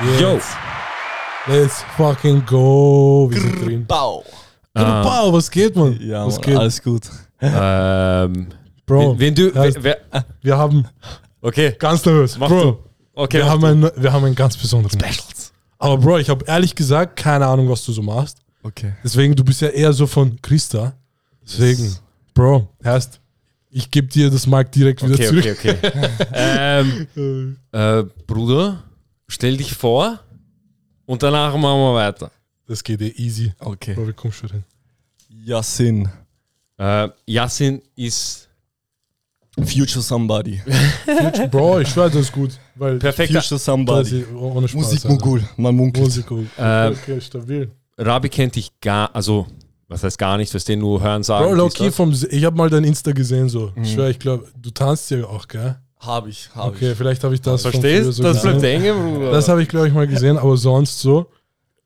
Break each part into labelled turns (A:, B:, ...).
A: Yo.
B: Jetzt. Let's fucking go. Wir sind drin.
C: Bau.
A: Ah.
B: Wow, was geht, man?
C: Ja,
B: was
C: Mann,
B: geht?
C: alles gut.
A: Ähm,
B: Bro,
A: wen, wen du.
B: heißt-
A: wer, wer,
B: wir haben
A: okay,
B: ganz nervös.
A: Mach
B: Bro,
A: du. okay.
B: wir,
A: mach
B: haben
A: du.
B: einen, wir haben einen ganz besonderen. Specials. Aber Bro, ich habe ehrlich gesagt keine Ahnung, was du so machst.
C: Okay.
B: Deswegen, du bist ja eher so von Christa. Deswegen,
C: Yes.
B: Bro, heißt, ich gebe dir das Mark direkt wieder
A: Okay,
B: zurück.
A: okay, okay. ähm, äh, Bruder, stell dich vor und danach machen wir weiter.
B: Das geht eh easy.
C: Okay.
B: Bro, wie kommst du hin?
C: Yassin.
A: Äh, Yassin ist
C: Future Somebody.
B: Bro, ich schwör, das ist gut. Weil
A: perfekter.
C: Future
B: das
C: Somebody.
B: ohne Spaß.
C: Musikmogul. Man munkelt.
B: Musikmogul.
A: Äh,
B: okay, stabil.
A: Rabi kennt dich gar, also, was heißt gar nicht, was den nur hören sagen.
B: Bro,
A: das.
B: vom, ich habe mal dein Insta gesehen, so.
C: Mhm.
B: Ich schwör, ich glaube, du tanzt ja auch, gell?
C: Hab ich, hab
B: Okay,
C: ich.
B: vielleicht habe ich das
A: Verstehst
B: so
A: Das
B: gesehen.
A: bleibt hängen, Bruder.
B: Das habe ich, glaube ich, mal gesehen, aber sonst so.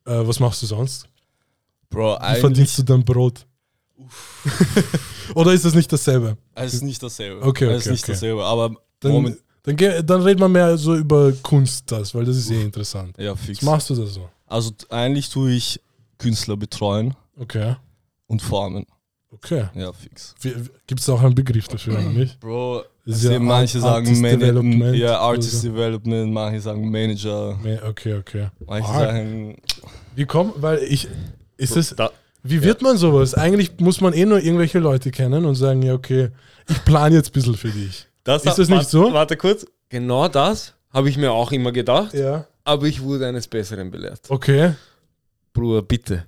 B: Äh, was machst du sonst?
C: Bro,
B: Wie
C: eigentlich.
B: verdienst du dein Brot? Oder ist das nicht dasselbe?
C: Es ist nicht dasselbe.
B: Okay,
C: Es ist
B: okay,
C: nicht
B: okay.
C: dasselbe. Aber
B: Dann,
C: Moment.
B: dann, dann redet man mehr so über Kunst, das, weil das ist eh interessant.
C: Ja, fix.
B: Was machst du da so?
C: Also eigentlich tue ich Künstler betreuen
B: Okay,
C: und formen.
B: okay.
C: Ja, fix.
B: Gibt es auch einen Begriff dafür, oder nicht?
C: Bro, also
B: ja
C: manche
B: Art-
C: sagen
B: Development
C: ja,
B: oder
C: Artist
B: so.
C: Development, manche sagen Manager,
B: Okay, okay.
C: manche
B: Arg.
C: sagen.
B: Wie kommt, weil ich, ist es,
A: Da,
B: wie wird man sowas? Eigentlich muss man eh nur irgendwelche Leute kennen und sagen, ja, okay, ich plane jetzt ein bisschen für dich.
A: das
B: Ist das nicht so?
A: Warte kurz. Genau das habe ich mir auch immer gedacht,
B: Ja.
A: aber ich wurde eines Besseren belehrt.
B: Okay,
A: Bruder, bitte.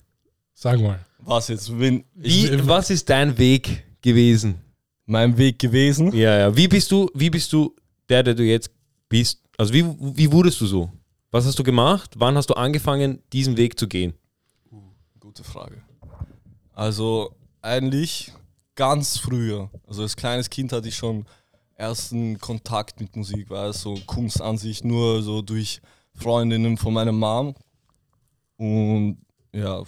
B: sag mal.
C: Was jetzt? Wenn ich,
A: Wie, was ist dein Weg gewesen?
C: Mein Weg gewesen?
A: Ja, ja. Wie bist du, wie bist du der, der du jetzt bist? Also wie, wie wurdest du so? Was hast du gemacht? Wann hast du angefangen, diesen Weg zu gehen?
C: Gute Frage. Also eigentlich ganz früher. Also als kleines Kind hatte ich schon ersten Kontakt mit Musik, war es so Kunst an sich, nur so durch Freundinnen von meiner Mom. Und ja,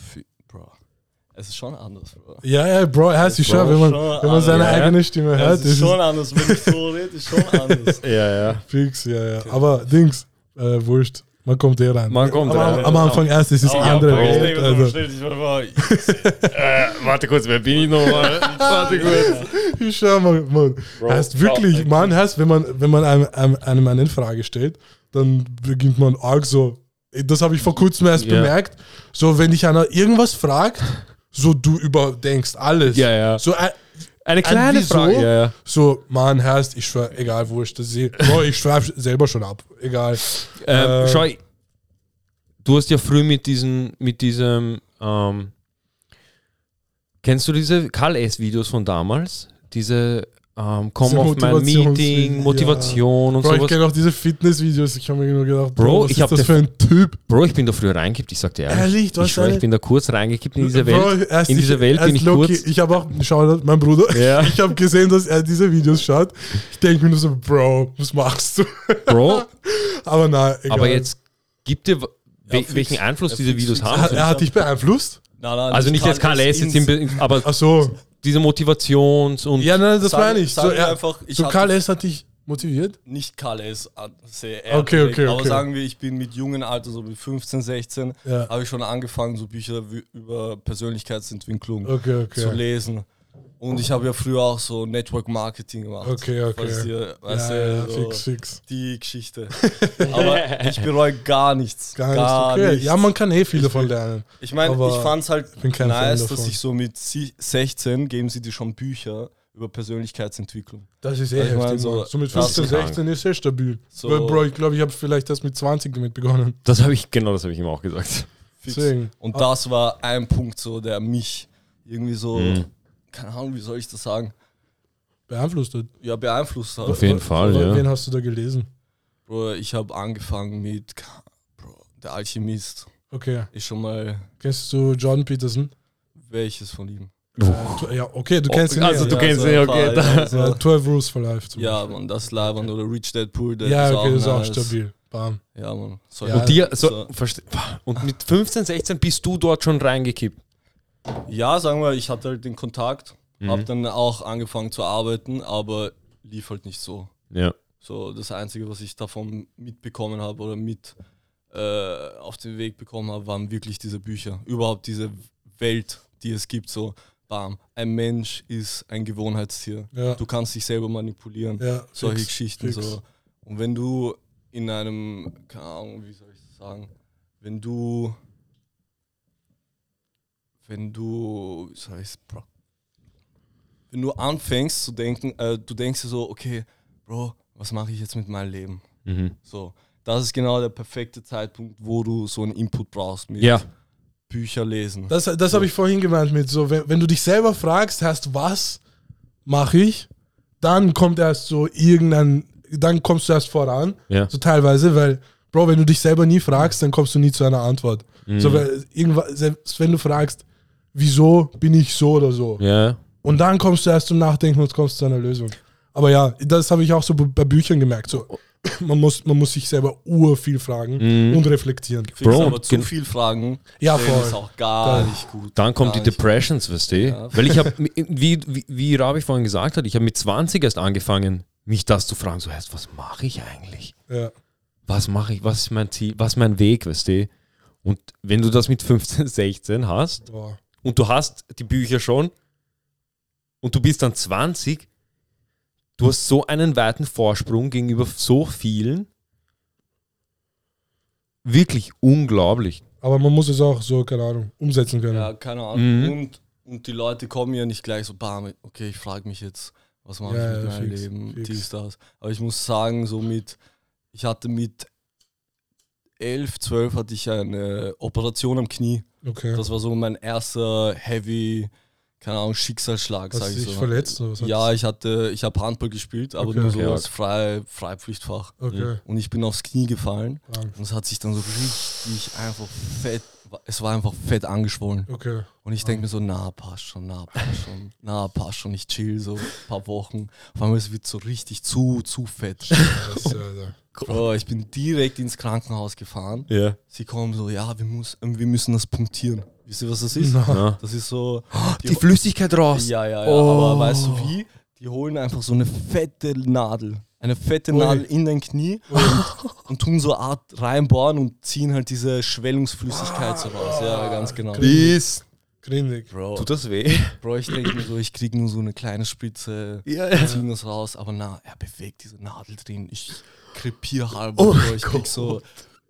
C: es ist schon anders, Bro.
B: Ja, ja, Bro, er
C: Bro,
B: schon, wenn man,
C: schon
B: wenn man seine
A: anders, ja.
B: eigene Stimme hört,
C: Es ist schon anders, wenn ich so rede, ist schon anders.
A: Ja, ja.
B: fix, ja, ja. Aber Dings, äh, wurscht, man kommt eh rein.
A: Man kommt
B: Aber
A: rein.
B: Am, am Anfang erst, es ist
A: Aber
B: andere Welt.
A: ist
B: Also,
A: Äh, warte kurz, wer bin ich nochmal? warte kurz.
B: ich schau mal, man. heißt wirklich, man heißt, wenn man, wenn man einem, einem, einem eine Frage stellt, dann beginnt man arg so, das habe ich vor kurzem erst
A: Ja.
B: bemerkt, so wenn dich einer irgendwas fragt, so du überdenkst alles.
A: Ja, ja.
B: So, äh,
A: Eine kleine? Frage. Ja, ja.
B: so man heißt, ich schwör, egal, wurscht, das ist, eh- Bro, ich schreibe selber schon ab, egal.
A: Ähm,
B: Äh,
A: schau, du hast ja früh mit diesem, mit diesem, ähm, kennst du diese Karl S-Videos von damals? Diese ähm,
B: Diese
A: auf mein Meeting,
B: ja.
A: Motivation und
B: Bro, ich kenne auch diese Fitnessvideos, ich habe mir nur gedacht, Bro,
A: Bro,
B: was
A: ich
B: ist das für ein Typ?
A: Bro, ich bin da früher reingekippt, ich sag dir ehrlich.
B: Ehrlich, du
A: ich schwör,
B: eine-
A: ich bin da kurz reingekippt in diese
B: Bro,
A: Welt.
B: erst
A: in
B: ich-
A: dieser Welt bin ich
B: Loki,
A: kurz.
B: Ich habe auch, schau, mein Bruder,
A: Ja.
B: ich habe gesehen, dass er diese Videos schaut. Ich denke mir nur so, Bro, was machst du?
A: Bro,
B: Aber na, egal.
A: aber jetzt gib dir, we
C: fix.
A: welchen Einfluss
C: Ja,
A: diese Videos haben.
B: Hat, er hat dich beeinflusst?
C: Nein, nein,
A: Also nicht jetzt Karl S, jetzt im, aber
B: Ach so.
A: Diese Motivations- und
B: Ja, nein, das meine ich. So, er,
C: einfach, ich
B: so Karl S. hat dich motiviert?
C: nicht Karl S. an- sehr
B: Okay,
C: direkt,
B: okay,
C: aber
B: okay.
C: sagen wir, ich bin mit jungen Alter, so mit 15, 16,
B: Ja.
C: habe ich schon angefangen, so Bücher über Persönlichkeitsentwicklung
B: Okay,
C: zu
B: okay.
C: lesen. Und ich habe ja früher auch so Network Marketing gemacht.
B: Okay, okay.
C: Falls dir, weißt
B: Ja,
C: du,
B: ja,
C: so
B: fix, fix.
C: die Geschichte. Aber ich bereue gar nichts.
B: Gar,
C: Gar,
B: nicht. Okay.
C: nichts.
B: Ja, man kann eh viel davon lernen.
C: Ich meine, ich fand es halt nice, dass ich so mit sie- 16 geben sie dir schon Bücher über Persönlichkeitsentwicklung.
B: Das ist eh
C: mein,
B: heftig.
C: so-
B: So, so mit
C: das
B: 15,
A: ist krank.
B: 16 ist sehr stabil.
C: So-
B: Weil, Bro, ich glaube, ich habe vielleicht erst mit 20 damit begonnen.
A: das habe ich, genau das habe ich ihm auch gesagt.
C: Fix.
B: Deswegen.
C: Und das war ein Punkt, so, der mich irgendwie so,
A: Mhm.
C: Keine Ahnung, wie soll ich das sagen,
B: Beeinflusst hat.
C: ja, beeinflusst hat.
A: Auf jeden Fall, ja.
B: Wen hast du da gelesen?
C: Bro, ich habe angefangen mit, Bro, der Alchemist.
B: Okay.
C: Ist schon mal
B: Kennst du Jordan Peterson?
C: welches von ihm?
B: Äh, ja, okay, du kennst ihn.
A: also
B: eh,
A: du
B: ja.
A: kennst
C: so
A: ihn, okay,
C: paar, Ja,
B: Ja,
C: so.
B: 12 Rules for Life zum
C: ja
B: Beispiel.
C: man, das Leibern oder Rich Dad Poor Dad.
B: Ja, okay, das ist auch
C: nice.
B: stabil. Bam.
C: Ja, man. So,
B: Ja,
A: Und, dir, so,
C: so.
A: und mit 15, 16 bist du dort schon reingekippt.
C: Ja, sagen wir, ich hatte halt den Kontakt,
A: Mhm.
C: habe dann auch angefangen zu arbeiten, aber lief halt nicht so.
A: Ja.
C: So das Einzige, was ich davon mitbekommen habe oder mit äh, auf den Weg bekommen habe, waren wirklich diese Bücher. Überhaupt diese Welt, die es gibt, so bam. Ein Mensch ist ein Gewohnheitstier.
B: Ja.
C: Du kannst dich selber manipulieren.
B: Ja,
C: Solche
B: fix,
C: Geschichten
B: fix.
C: so. Und wenn du in einem, keine Ahnung, wie soll ich das sagen, wenn du, wenn du, wie soll ich's, Bro, wenn du anfängst zu denken, äh, du denkst dir so, okay, Bro, was mache ich jetzt mit meinem Leben?
A: Mhm.
C: So, das ist genau der perfekte Zeitpunkt, wo du so einen Input brauchst mit
A: Ja,
C: Bücher lesen.
B: Das, das habe ich vorhin gemeint mit so, wenn, wenn du dich selber fragst, hast was mache ich, dann kommt erst so irgendein, dann kommst du erst voran,
A: ja.
B: so teilweise, weil, Bro, wenn du dich selber nie fragst, dann kommst du nie zu einer Antwort.
A: Mhm.
B: So, weil irgendwann, selbst wenn du fragst, wieso bin ich so oder so,
A: Ja,
B: und dann kommst du erst zum Nachdenken und kommst zu einer Lösung. Aber ja, das habe ich auch so bei Büchern gemerkt. So, man, muss, man muss sich selber ur viel fragen
A: Mhm.
B: und reflektieren.
C: Fix,
A: Bro,
C: aber zu viel Fragen
B: Ja, voll.
C: ist auch gar
B: Da-
C: nicht gut.
A: Dann kommt die. Depressions, weißt du?
C: Ja.
A: Weil ich habe, wie, wie, wie Rabi vorhin gesagt hat, ich habe mit 20 erst angefangen, mich das zu fragen, so heißt, was mache ich eigentlich?
B: Ja.
A: Was mache ich, was ist mein Ziel, was ist mein Weg, weißt du? Und wenn du das mit 15, 16 hast
B: Boah.
A: Und du hast die Bücher schon und du bist dann 20, du hast so einen weiten Vorsprung gegenüber so vielen. Wirklich unglaublich.
B: Aber man muss es auch so, keine Ahnung, umsetzen können.
C: Ja, keine Ahnung.
A: Mhm.
C: Und, und die Leute kommen ja nicht gleich so, bam, okay, ich frage mich jetzt, was mache
B: Ja,
C: ich mit
B: ja,
C: meinem
B: fix,
C: Leben,
B: fix.
C: dies, das. Aber ich muss sagen, so mit, ich hatte mit 11, 12 hatte ich eine Operation am Knie.
B: Okay.
C: Das war so mein erster heavy, keine Ahnung, Schicksalsschlag,
B: Hast
C: sag
B: du
C: ich
B: dich
C: so.
B: verletzt oder was?
C: Ja, ich hatte, ich habe Handball gespielt, aber
B: Okay.
C: nur so als Frei, Freipflichtfach.
B: Okay.
C: Und ich bin aufs Knie gefallen
B: Bam.
C: und es hat sich dann so richtig einfach fett, es war einfach fett angeschwollen.
B: Okay.
C: Und ich denke mir so, na, passt schon, na, passt schon, na, passt schon, ich chill so ein paar Wochen. Vor allem, es wird so richtig zu, zu fett.
B: Das,
C: Bro, ich bin direkt ins Krankenhaus gefahren.
A: Ja.
C: Sie kommen so, ja, wir, muss, wir müssen das punktieren. Wisst ihr, was das ist?
A: Ja.
C: Das ist so.
A: Die Flüssigkeit raus.
C: Ja, ja, ja.
A: Oh.
C: Aber weißt du wie? Die holen einfach so eine fette Nadel. Eine fette
B: Ui.
C: Nadel in dein Knie und, und tun so Art reinbohren und ziehen halt diese Schwellungsflüssigkeit so raus. Ja, ganz genau.
A: Please.
B: Grindig.
C: Bro,
A: Tut das weh?
C: Bro ich denke mir so, ich krieg nur so eine kleine Spritze,
A: Ja,
C: ziehen das raus, aber na, er bewegt diese Nadel drin. Ich krepier halb.
A: Oh
C: Bro, ich krieg so.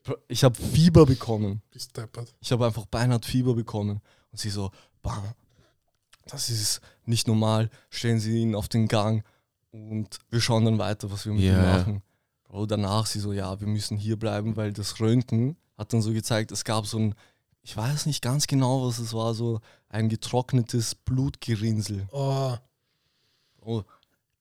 C: Bro, Ich habe Fieber bekommen.
B: Bist deppert.
C: Ich habe einfach beinahe Fieber bekommen. Und sie so, bam, das ist nicht normal. Stellen Sie ihn auf den Gang und wir schauen dann weiter, was wir mit ihm
A: Ja.
C: machen. Bro, danach sie so, ja, wir müssen hier bleiben, weil das Röntgen hat dann so gezeigt, es gab so ein, ich weiß nicht ganz genau, was es war, so ein getrocknetes Blutgerinnsel.
B: Oh,
C: Oh,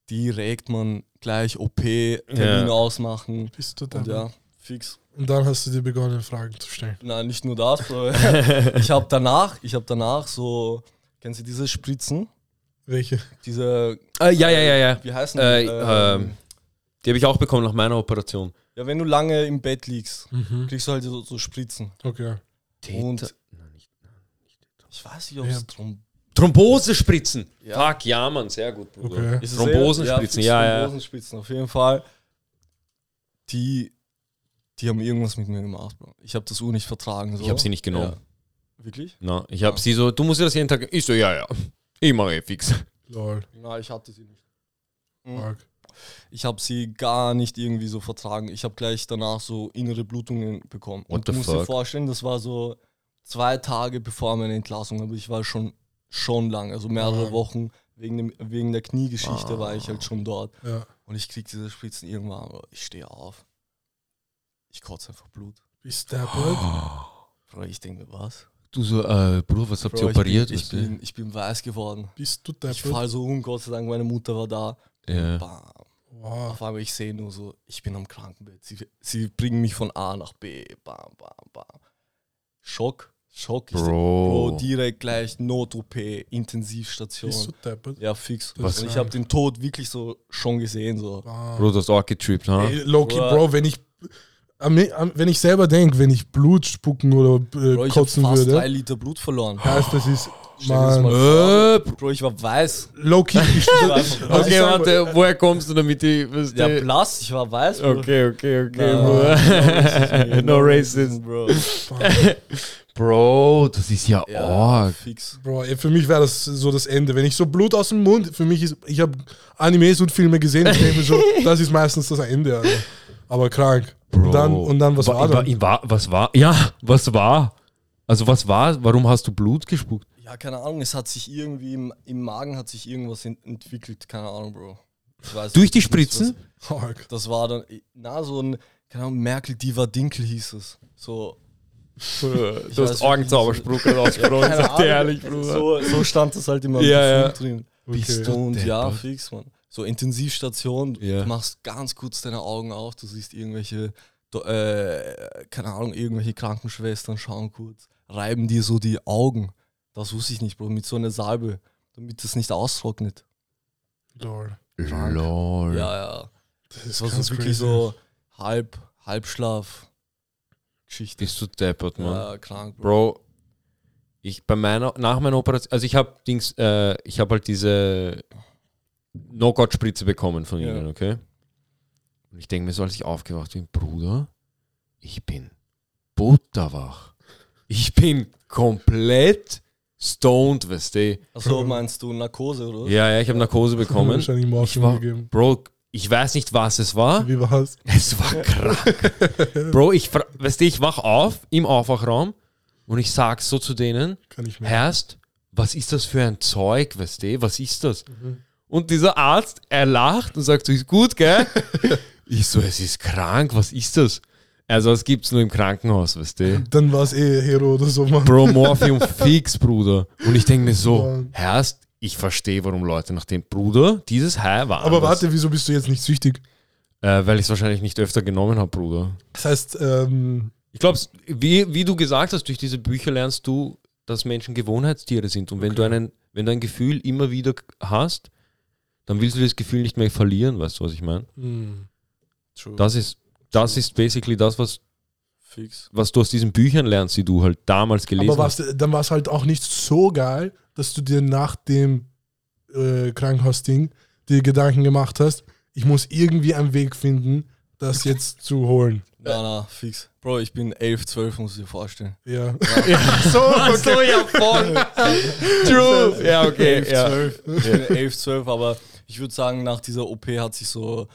C: die regt man gleich OP-Termin
A: Ja.
C: ausmachen.
B: bist du deppert.
C: ja, fix.
B: Und dann hast du dir begonnen, Fragen zu stellen.
C: Nein, nicht nur das. ich habe danach, ich habe danach so, kennen Sie diese Spritzen?
B: Welche?
C: Diese,
A: Äh, ja, ja, ja, ja.
C: wie heißen
A: Äh,
C: die?
A: ähm, Die habe ich auch bekommen nach meiner Operation.
C: ja, wenn du lange im Bett liegst,
B: Mhm.
C: kriegst du halt so, so Spritzen.
B: Okay.
C: Und-
A: Nein, nicht.
C: Ich weiß nicht, ob
B: Ja.
C: es drum
A: Thrombosespritzen.
C: Ja.
A: Fuck, ja, Mann, sehr gut, Bruder.
B: Okay.
A: Thrombosenspritzen, ja, ja.
C: Thrombosenspitzen, auf jeden Fall. Die, die haben irgendwas mit mir gemacht, Bro. Ich habe das Uhr nicht vertragen. So.
A: Ich habe sie nicht genommen.
C: Ja. Wirklich?
A: Na, ich habe sie so, du musst dir das jeden Tag. Ich so, ja, ja. Ich mache eh fix.
B: Lol.
C: Nein, ich hatte sie nicht. Mhm. Ich habe sie gar nicht irgendwie so vertragen. Ich habe gleich danach so innere Blutungen bekommen.
A: What
C: Und du musst dir
A: fuck?
C: vorstellen, das war so zwei Tage bevor meine Entlassung, aber ich war schon, schon lang, also mehrere
B: Ah.
C: Wochen wegen, dem, wegen der Kniegeschichte
A: Ah.
C: war ich halt schon dort.
B: Ja.
C: Und ich krieg diese Spritzen irgendwann, aber ich stehe auf. Ich kotze einfach Blut.
B: Bist deppert.
C: Bro, ich denke mir, was?
A: Du so, äh, Bruder, was habt
C: Bro,
A: ihr operiert?
C: Ich bin, ich, bin, ich bin weiß geworden.
B: Bist du
C: Ich
B: deppert.
C: fall so um, Gott sei Dank, meine Mutter war da.
A: Ja.
C: Bam.
B: Wow.
C: Auf einmal ich sehe nur so, ich bin am Krankenbett. Sie, sie bringen mich von A nach B. Bam, bam, bam. Schock, Schock. Ich denk,
A: Bro.
C: Bro, direkt gleich Not-OP, Intensivstation.
B: Bist du deppert.
C: Ja, fix.
B: Was?
C: Und ich habe den Tod wirklich so schon gesehen. So.
B: Wow.
A: Bro, du hast auch getrippt, ha?
B: Ey, Loki,
C: Bro.
B: Bro, wenn ich, am- wenn ich selber denke, wenn ich Blut spucken oder äh,
C: Bro, ich habe
B: kotzen
C: fast
B: würde,
C: drei Liter Blut verloren.
B: heißt das ist
C: das
B: Mann.
C: mal
A: Äh,
C: vor, Bro, ich war weiß.
B: Low-key.
C: war
A: okay, warte, woher kommst du damit die. Was
C: Ja,
A: die-
C: blass, ich war weiß, Bro.
A: okay, okay, okay. Bro. no racist.
C: Bro.
A: Bro, das ist ja,
C: Ja,
A: arg.
C: fix.
B: Bro, für mich wäre das so das Ende. Wenn ich so Blut aus dem Mund, für mich ist, ich habe Animes und Filme gesehen, ich denke so, das ist meistens das Ende. Alter. Aber krank.
A: Bro.
B: Und dann, und dann was
A: Wa-
B: war dann?
A: wa- war, was war? Ja, was war? Also was war? Warum hast du Blut gespuckt?
C: Ja, keine Ahnung, es hat sich irgendwie im, im Magen hat sich irgendwas ent entwickelt, keine Ahnung, Bro. Ich weiß
A: Durch die
C: was-
A: Spritzen?
B: Arg.
C: Das war dann, na, so ein, keine Ahnung, Merkel Diva Dinkel hieß es. So,
A: Du hast Augenzauberspruch rausgesprochen, sag dir ehrlich, Bruder.
C: so, so stand das halt immer
A: Ja, ja.
C: drin.
A: Bist du
C: Und ja, fix, man. So Intensivstation,
A: Ja.
C: du machst ganz kurz deine Augen auf, du siehst irgendwelche, äh, keine Ahnung, irgendwelche Krankenschwestern schauen kurz, reiben dir so die Augen. Das wusste ich nicht, Bro, mit so einer Salbe, damit es nicht austrocknet.
B: Lol.
A: Lol.
C: Ja, ja.
B: Das
C: Das
B: ist
C: war so wirklich so halb, Halbschlaf. Geschichte.
A: Bist du deppert, Mann.
C: Ja, krank, Bro.
A: Bro, ich bei meiner, nach meiner Operation, also ich habe Dings, äh, ich habe halt diese Knockout-Spritze bekommen von
C: Ja.
A: ihnen, okay? Und ich denke mir so, als ich aufgewacht bin, Bruder, ich bin butterwach. Ich bin komplett stoned, weißt du?
C: Achso, meinst du Narkose, oder?
A: Ja, ja, ich habe Narkose bekommen.
B: Wahrscheinlich
A: Ich war,
B: gegeben.
A: Bro, ich weiß nicht, was es war.
B: Wie war's?
A: Es war krank. Bro, ich, weißt du, ich wach auf im Aufwachraum und ich sag so zu denen,
B: Kann ich mehr.
A: Herrst, was ist das für ein Zeug, weißt du, was ist das?
B: Mhm.
A: Und dieser Arzt, er lacht und sagt so, ist gut, gell? ich so, es ist krank, was ist das? Also, das gibt's nur im Krankenhaus, weißt du?
B: Dann war es eh Hero oder so, Mann.
A: Bro, Morphium fix, Bruder. Und ich denke mir so. Herrst, ich verstehe, warum Leute nach dem Bruder dieses High war.
B: Aber warte, wieso bist du jetzt nicht süchtig?
A: Äh, weil ich es wahrscheinlich nicht öfter genommen habe, Bruder.
B: Das heißt, ähm,
A: Ich glaube, wie, wie du gesagt hast, durch diese Bücher lernst du, dass Menschen Gewohnheitstiere sind. Und wenn du einen, wenn du ein Gefühl immer wieder hast, dann willst du das Gefühl nicht mehr verlieren, weißt du, was ich meine?
B: hm,
C: True.
A: Das ist, das ist basically das, was,
C: Fix.
A: was du aus diesen Büchern lernst, die du halt damals gelesen
B: aber
A: hast.
B: was, dann war es halt auch nicht so geil, dass du dir nach dem äh, Krankenhausding dir Gedanken gemacht hast, ich muss irgendwie einen Weg finden, das jetzt zu holen.
C: Na, na, fix. Bro, ich bin 11, 12, muss ich dir vorstellen.
B: Ja.
A: so, so, ja, voll. True. Ja, okay.
C: 11,
A: Ja.
C: 12. Ich bin 11, 12, aber ich würde sagen, nach dieser OP hat sich so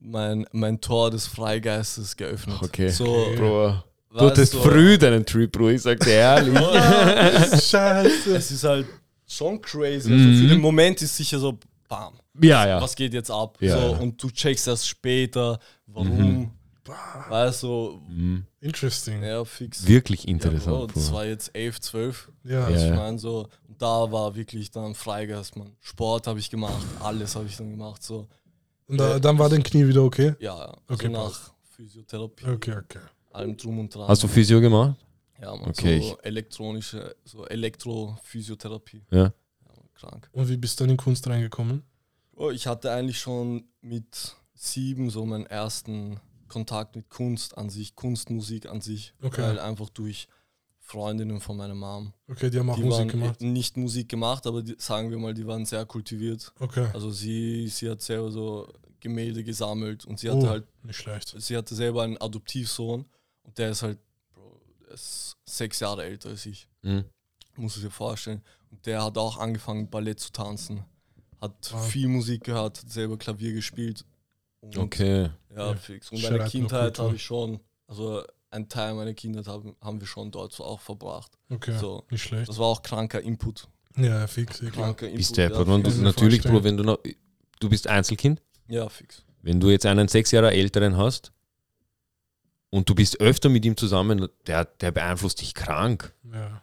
C: mein, mein Tor des Freigeistes geöffnet.
A: Okay.
C: So,
A: Bro, du hattest
C: du,
A: früh deinen Trip, Bro, ich sag dir ehrlich.
B: Scheiße.
C: Es ist halt schon crazy.
A: Mhm.
C: Also für den Moment ist sicher so, bam,
A: ja, ja.
C: was geht jetzt ab?
A: Ja,
C: so,
A: ja.
C: Und du checkst erst später, warum. Weißt du,
A: Mhm.
B: Interesting.
C: ja, fix.
A: Wirklich
C: Ja, Bro,
A: interessant.
C: das
A: Bro.
C: war jetzt 11, 12.
B: Ja.
C: Also
A: Ja.
C: ich meine so, da war wirklich dann Freigeist, man. Sport habe ich gemacht, alles habe ich dann gemacht, so.
B: Und da, dann war dein Knie wieder okay?
C: Ja, ja. Also
B: Okay,
C: nach Physiotherapie,
B: Okay, okay.
C: allem drum und dran.
A: Hast du Physio gemacht?
C: ja, man,
A: Okay,
C: so elektronische, so Elektrophysiotherapie.
A: Ja.
C: Ja, man, krank.
B: Und wie bist du dann in Kunst reingekommen?
C: Oh, ich hatte eigentlich schon mit sieben so meinen ersten Kontakt mit Kunst an sich, Kunstmusik an sich.
B: Okay.
C: Weil einfach durch Freundinnen von meiner Mom.
B: Okay, die haben auch
C: Die
B: Musik
C: waren
B: gemacht.
C: nicht Musik gemacht, aber die, sagen wir mal, die waren sehr kultiviert.
B: Okay.
C: Also sie, sie hat selber so Gemälde gesammelt und sie hatte
B: Oh,
C: halt,
B: nicht schlecht.
C: sie hatte selber einen Adoptivsohn und der ist halt, Bro, der ist sechs Jahre älter als ich.
A: Mhm.
C: Muss ich dir vorstellen. Und der hat auch angefangen, Ballett zu tanzen. Hat
B: Wow.
C: viel Musik gehört, hat selber Klavier gespielt. Und,
A: Okay.
C: Ja,
B: Ja.
C: fix. Und meine Kindheit habe ich schon, also ein Teil meiner Kindheit haben, haben wir schon dort so auch verbracht.
B: Okay,
C: So.
B: nicht schlecht.
C: Das war auch kranker Input.
B: Ja, fix, eh klar.
C: Kranker Input.
A: Bist
C: ja, fix.
B: kann ich mir
A: Natürlich. Bro, wenn du noch, du bist Einzelkind,
C: ja, fix.
A: wenn du jetzt einen sechs Jahre älteren hast und du bist öfter mit ihm zusammen, der, der beeinflusst dich krank.
B: Ja.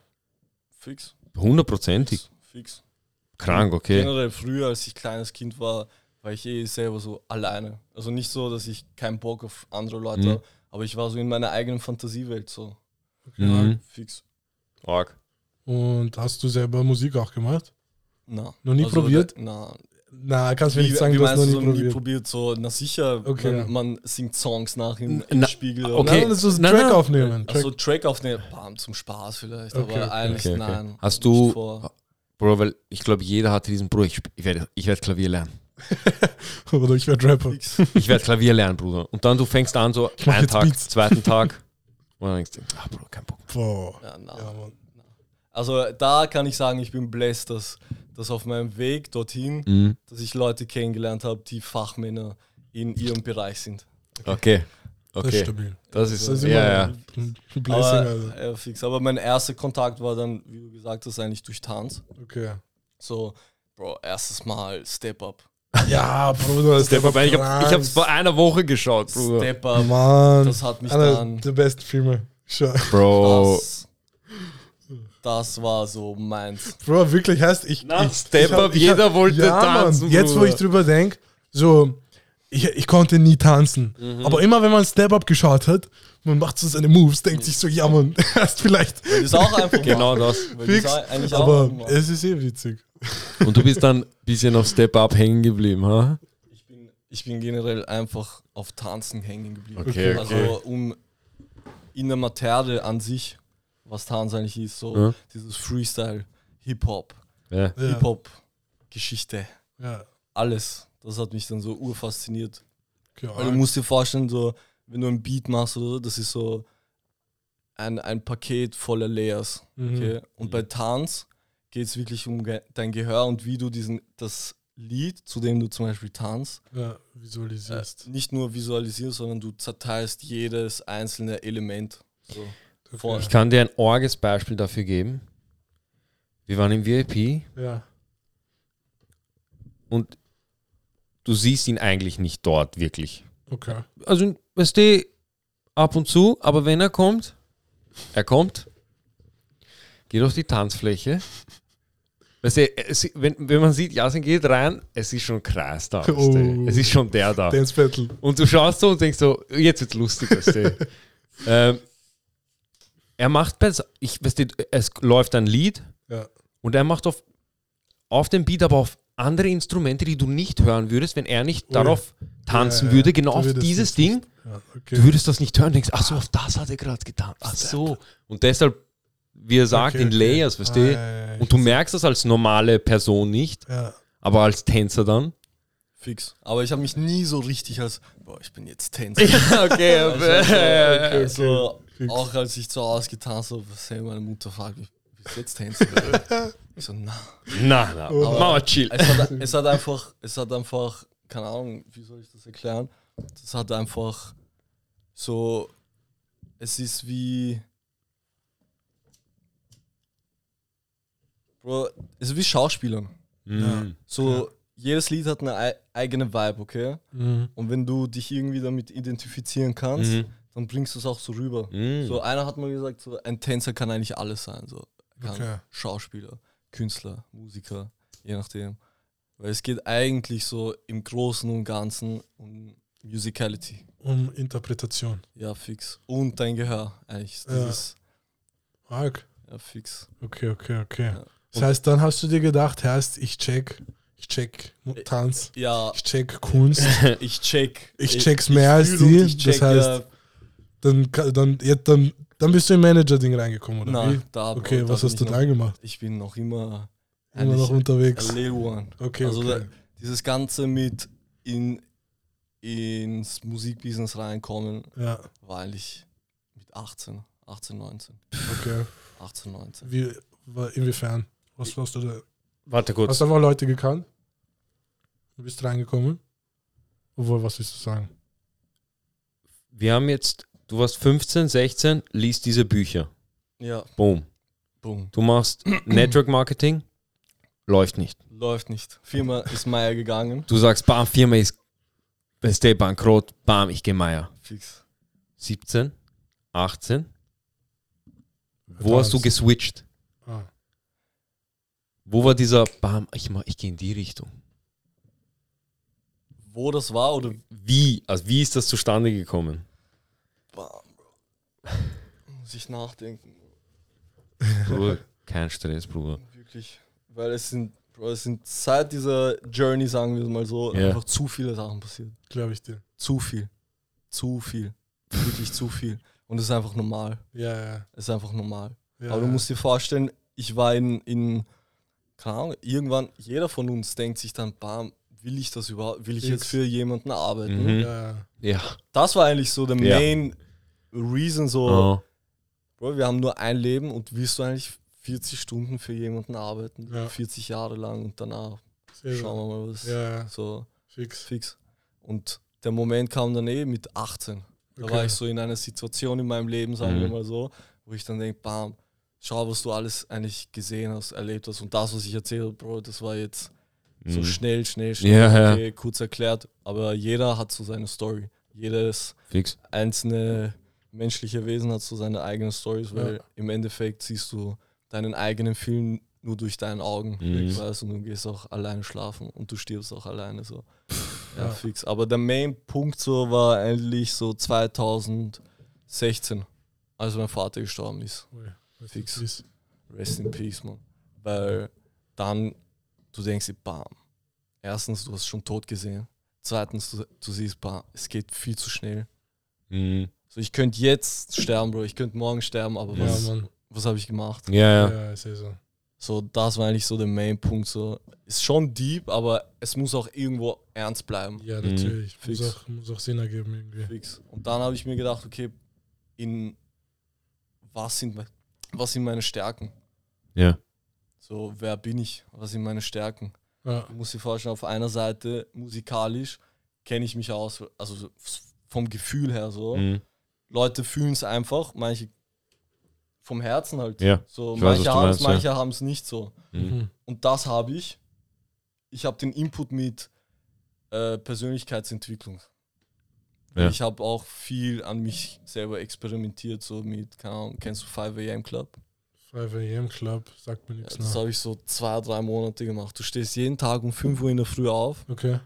C: Fix.
A: Hundertprozentig.
C: Fix. fix.
A: Krank, okay.
C: Generell früher, als ich kleines Kind war, war ich eh selber so alleine. Also nicht so, dass ich keinen Bock auf andere Leute
A: Mhm.
C: Aber ich war so in meiner eigenen Fantasiewelt so.
B: Okay.
A: Mhm.
C: Fix.
A: Arg.
B: Und hast du selber Musik auch gemacht?
C: Na.
B: Noch nie probiert?
C: da- Na.
B: Na, kannst du nicht sagen,
C: wie
B: du hast noch nie
C: so nie
B: probiert.
C: probiert? So, na sicher,
B: Okay.
C: man, man singt Songs nach im,
A: Na,
C: im Spiegel. oder-
A: okay.
B: Nein, das ist ein
A: Nein,
B: Track
A: nein.
B: aufnehmen. Track.
C: Also Track aufnehmen, bam, zum Spaß vielleicht,
B: Okay,
C: aber
B: okay.
C: eigentlich
A: Okay, okay.
C: nein.
A: Hast du,
C: vor.
A: Bro, weil ich glaube, jeder hatte diesen Bruder. Ich, ich werde ich werd Klavier lernen.
B: Oder ich werde Rapper.
A: Ich werde Klavier lernen, Bruder. Und dann du fängst an, so einen Tag,
B: Beats.
A: zweiten Tag. Und dann denkst du, ah, Bruder, kein Bock.
B: Boah.
C: Ja, na.
B: Ja, Mann.
C: Also da kann ich sagen, ich bin blessed, dass, dass auf meinem Weg dorthin,
A: Mhm.
C: dass ich Leute kennengelernt habe, die Fachmänner in ihrem Bereich sind.
A: Okay.
B: Das ist
A: Okay.
B: stabil.
A: Das ist,
B: Das ist
A: ja, ja.
B: Blessing, also.
C: Aber, ja, fix. Aber mein erster Kontakt war dann, wie du gesagt hast, eigentlich durch Tanz.
B: Okay.
C: So, Bro, erstes Mal Step Up.
B: Ja, Bruder,
A: Step Up, ich habe hab's vor einer Woche geschaut, Bruder.
C: Step Up,
B: Mann.
C: das hat mich
B: Einer
C: dann.
B: der besten Filme. Schau.
A: Bro.
C: Das, das war so meins.
B: Bro, wirklich heißt, ich.
A: Na,
B: ich,
A: Step
B: ich hab-
A: Up,
B: ich hab-
A: jeder wollte
B: ja,
A: tanzen,
B: Mann, jetzt, wo ich drüber denke, so, ich, ich konnte nie tanzen.
A: Mhm.
B: Aber immer, wenn man Step Up geschaut hat, man macht so seine Moves, denkt sich so, ja, man, erst vielleicht.
C: Das auch einfach
A: Genau das.
B: Fix. Aber es ist eh witzig.
A: Und du bist dann ein bisschen auf Step Up hängen geblieben, ha?
C: ich, bin, ich bin generell einfach auf Tanzen hängen geblieben.
A: Okay,
B: Okay.
C: Also um in der Materie an sich, was Tanzen eigentlich ist, so
A: Ja.
C: dieses Freestyle, Hip-Hop,
A: Ja.
B: Ja,
C: Hip-Hop-Geschichte,
B: ja.
C: alles. Das hat mich dann so urfasziniert.
B: Okay,
C: Weil du musst dir vorstellen, so, wenn du ein Beat machst oder so, das ist so ein, ein Paket voller Layers.
B: Mhm.
C: Okay? Und bei Tanz geht es wirklich um ge dein Gehör und wie du diesen, das Lied, zu dem du zum Beispiel tanzt,
B: ja,
C: äh,
B: visualisierst.
C: nicht nur visualisierst, sondern du zerteilst jedes einzelne Element. So. Vor-
A: Ich kann dir ein orges Beispiel dafür geben. Wir waren im VIP
B: Ja.
A: und du siehst ihn eigentlich nicht dort wirklich.
B: Okay.
A: Also, weißt du, ab und zu, aber wenn er kommt, er kommt, geht auf die Tanzfläche. Weißt du, es, wenn, wenn man sieht, Jasin geht rein, es ist schon krass da. Weißt du.
B: Oh.
A: Es ist schon der da.
B: Dance Battle.
A: Und du schaust so und denkst so, jetzt wird's lustig, weißt du. ähm, er macht besser. Ich, weißt du, es läuft ein Lied
B: Ja.
A: und er macht auf, auf dem Beat aber auf andere Instrumente, die du nicht hören würdest, wenn er nicht
B: Ui.
A: darauf tanzen
B: Ja, ja,
A: würde, genau auf dieses Ding.
B: Ja, okay.
A: Du würdest das nicht hören, denkst, ach so, auf das hat er gerade getan. Ach so. Und deshalb, wie er sagt,
B: Okay,
A: in
B: okay.
A: Layers, weißt
B: Ah,
A: du.
B: ja, ja,
A: Und du merkst das als normale Person nicht,
B: Ja.
A: aber als Tänzer dann.
C: Fix. Aber ich habe mich nie so richtig als, boah, ich bin jetzt Tänzer.
A: okay,
C: Also, okay,
B: okay.
C: so, auch als ich zu Hause getanzt habe, meine Mutter fragt mich, bist du jetzt Tänzer? ich so, na.
A: Na, na,
B: Oh.
A: mach mal chill.
C: Es hat, es hat einfach, es hat einfach, keine Ahnung, wie soll ich das erklären? Es hat einfach so, es ist wie, Bro, es ist wie Schauspielern.
A: Mhm.
C: So, jedes Lied hat eine ei- eigene Vibe, okay?
B: Mhm.
C: Und wenn du dich irgendwie damit identifizieren kannst,
A: Mhm.
C: dann bringst du es auch so rüber.
A: Mhm.
C: So, einer hat mal gesagt, so, ein Tänzer kann eigentlich alles sein. So. Kann
B: Okay.
C: Schauspieler, Künstler, Musiker, je nachdem. Weil es geht eigentlich so im Großen und Ganzen um Musicality.
B: Um Interpretation.
C: Ja, fix. Und dein Gehör, eigentlich. Das
B: Ja.
C: ist,
B: Arg.
C: ja, fix.
B: Okay, okay, okay.
C: Ja.
B: Das heißt, dann hast du dir gedacht, heißt, ich check, ich check Mu- Tanz,
C: Ja,
B: ich check Kunst,
C: ich check.
B: Ich check's mehr als
C: fühl und
B: die,
C: ich
B: das
C: check,
B: heißt,
C: ja,
B: dann, dann, ja, dann, dann bist du im Manager-Ding reingekommen, oder
C: na,
B: wie?
C: da,
B: Okay,
C: da
B: was hast du
C: ich
B: da gemacht?
C: Ich bin noch immer,
B: Immer noch unterwegs.
C: little one.
B: Okay,
C: Also
B: okay.
C: da- dieses Ganze mit in, ins Musikbusiness reinkommen,
B: Ja,
C: war eigentlich mit 18, 18, 19.
B: okay.
C: 18, 19.
B: Wie, inwiefern? Was hast du da?
A: Warte
B: Hast
A: kurz.
B: du einfach Leute gekannt? Du bist reingekommen? Obwohl, was willst du sagen?
A: Wir haben jetzt, du warst 15, 16, liest diese Bücher.
C: Ja,
A: Boom.
C: boom.
A: Du machst Network Marketing, läuft nicht.
C: Läuft nicht. Firma ist Meier gegangen.
A: Du sagst, bam, Firma ist beste bankrott, bam, ich gehe Meier.
C: Fix.
A: 17, 18. Wo hast du geswitcht?
B: Ah.
A: Wo war dieser, bam, ich, mach- ich gehe in die Richtung?
C: Wo das war oder
A: Wie? Also wie ist das zustande gekommen?
C: bam, Bro. Muss ich nachdenken.
A: Bruder, kein Stress, Bruder.
C: Wirklich. Weil es sind, Bro, es sind seit dieser Journey, sagen wir es mal so,
A: Ja.
C: einfach zu viele Sachen passiert.
B: Glaube ich dir.
C: Zu viel. Zu viel. Wirklich zu viel. Und es ist einfach normal.
B: Ja, ja.
C: Es ist einfach normal.
B: ja
C: Aber du musst dir vorstellen, ich war in, in keine Ahnung, irgendwann, jeder von uns denkt sich dann, bam, will ich das überhaupt, will ich
B: Fix.
C: jetzt für jemanden arbeiten?
A: Mhm.
B: Ja,
A: Ja.
C: Das war eigentlich so der. Main Reason, so,
A: Oh.
C: Bro, wir haben nur ein Leben und willst du eigentlich 40 Stunden für jemanden arbeiten,
B: Ja.
C: 40 Jahre lang und danach
B: sehr
C: schauen wir mal, was
B: Ja, ja,
C: so
B: fix.
C: fix. Und der Moment kam dann eh mit 18. Da
B: Okay.
C: war ich so in einer Situation in meinem Leben, sagen wir
A: Mhm.
C: mal so, wo ich dann denke, bam, schau, was du alles eigentlich gesehen hast, erlebt hast. Und das, was ich erzählt habe, Bro, das war jetzt so
A: Mhm.
C: schnell, schnell, schnell.
A: Ja, ja.
C: Okay, kurz erklärt. Aber jeder hat so seine Story. Jedes
A: Fix.
C: einzelne menschliche Wesen hat so seine eigenen Stories, weil
B: Ja.
C: im Endeffekt siehst du deinen eigenen Film nur durch deine Augen.
A: Mhm.
C: Weißt, und du gehst auch alleine schlafen und du stirbst auch alleine so. Ja,
B: Ja.
C: fix. Aber der Main-Punkt so war eigentlich so 2016, als mein Vater gestorben ist.
B: Ui,
C: Fix.
B: ist-
C: Rest in Peace, man. Weil dann, du denkst dir, bam. Erstens, du hast schon tot gesehen. Zweitens, du, du siehst, bam, es geht viel zu schnell.
A: Mhm.
C: So, ich könnte jetzt sterben, Bro. Ich könnte morgen sterben, aber
B: Ja,
C: was,
B: Mann.
C: Was habe ich gemacht?
A: Ja,
B: Ja,
A: ja.
B: ist eh so.
C: So, das war eigentlich so der Main-Punkt. So, ist schon deep, aber es muss auch irgendwo ernst bleiben.
B: Ja,
A: Mhm.
B: natürlich. Muss,
C: Fix.
B: auch, muss auch Sinn ergeben irgendwie.
C: Fix. Und dann habe ich mir gedacht, okay, in was sind, was sind meine Stärken?
A: Ja.
C: So, wer bin ich? Was sind meine Stärken?
B: Ja,
C: Du musst dir vorstellen, auf einer Seite musikalisch kenne ich mich aus, also so vom Gefühl her so.
A: Mhm.
C: Leute fühlen es einfach, manche vom Herzen halt.
A: Ja.
C: So,
A: Ich
C: manche haben es,
A: meinst, ja.
C: manche haben es nicht so.
A: Mhm.
B: Mhm.
C: Und das habe ich. Ich habe den Input mit äh, Persönlichkeitsentwicklung.
A: Ja.
C: Ich habe auch viel an mich selber experimentiert, so mit, keine Ahnung, kennst du 5 AM Club?
B: 5 AM Club, sagt mir
C: Ja,
B: nichts
C: das
B: nach.
C: habe ich so zwei, drei Monate gemacht. Du stehst jeden Tag um 5 Uhr in der Früh auf
B: Okay,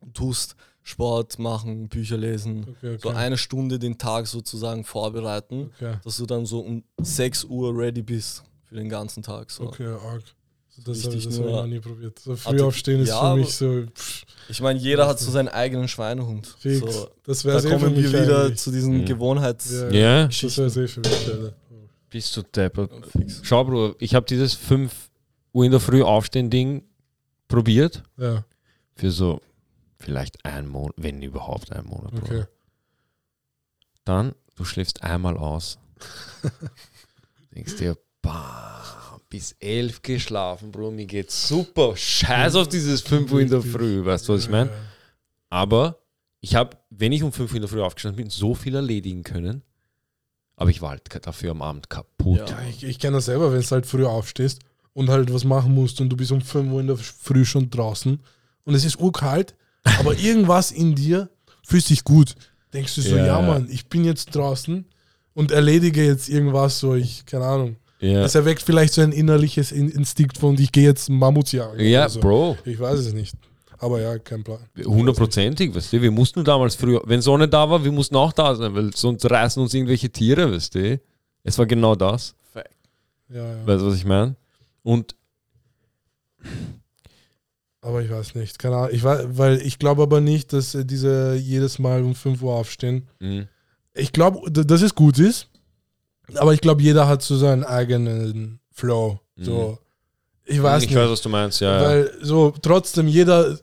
C: und tust Sport machen, Bücher lesen,
B: okay, okay.
C: so eine Stunde den Tag sozusagen vorbereiten,
B: okay,
C: dass du dann so um 6 Uhr ready bist für den ganzen Tag. So.
B: okay, arg. Das, habe das hab ich noch nie probiert. So früh aufstehen ist
C: ja,
B: für mich so. Pff,
C: Ich meine, jeder hat so seinen eigenen Schweinehund.
B: fix.
C: So,
B: das
C: da
B: wäre sehr für
C: kommen wir wieder
B: eigentlich.
C: zu diesen
A: Mhm.
C: Gewohnheits...
B: Ja.
A: Ja.
B: Das wäre sehr für mich, Alter.
A: Bist du deppert. Schau, Bro, ich habe dieses 5 Uhr in der Früh aufstehen Ding probiert.
B: Ja,
A: Für so vielleicht einen Monat, wenn überhaupt einen Monat.
B: Okay.
A: Dann, du schläfst einmal aus. Denkst dir, bam, bis elf geschlafen, Bro, mir geht's super. Scheiß auf dieses 5 Uhr in der Früh, weißt du, was ich meine? Aber ich habe, wenn ich um 5 Uhr in der Früh aufgestanden bin, so viel erledigen können. Aber ich war halt dafür am Abend kaputt.
C: Ja.
B: Ja, ich, ich kenne das selber, wenn du halt früh aufstehst und halt was machen musst und du bist um 5 Uhr in der Früh schon draußen und es ist urkalt, aber irgendwas in dir fühlt sich gut. Denkst du so,
A: Ja,
B: ja. Mann, ich bin jetzt draußen und erledige jetzt irgendwas so, ich, keine Ahnung.
A: Ja,
B: Es erweckt vielleicht so ein innerliches In Instinkt von, ich gehe jetzt Mammuts jagen.
A: ja
B: so.
A: Bro,
B: Ich weiß es nicht. Aber ja, kein Plan.
A: hundertprozentig, weißt du, wir mussten damals früher, wenn Sonne da war, wir mussten auch da sein, weil sonst reißen uns irgendwelche Tiere, weißt du. Es war genau das,
C: Fact.
B: Ja, ja.
A: weißt du, was ich meine? Und
B: Aber ich weiß nicht. Keine Ahnung. Ich weiß, weil ich glaube aber nicht, dass äh, diese jedes Mal um 5 Uhr aufstehen.
A: mh,
B: Ich glaube, dass es gut ist. Aber ich glaube, jeder hat so seinen eigenen Flow. So. Ich weiß
A: ich
B: nicht.
A: weiß, was du meinst, ja.
B: Weil so trotzdem jeder.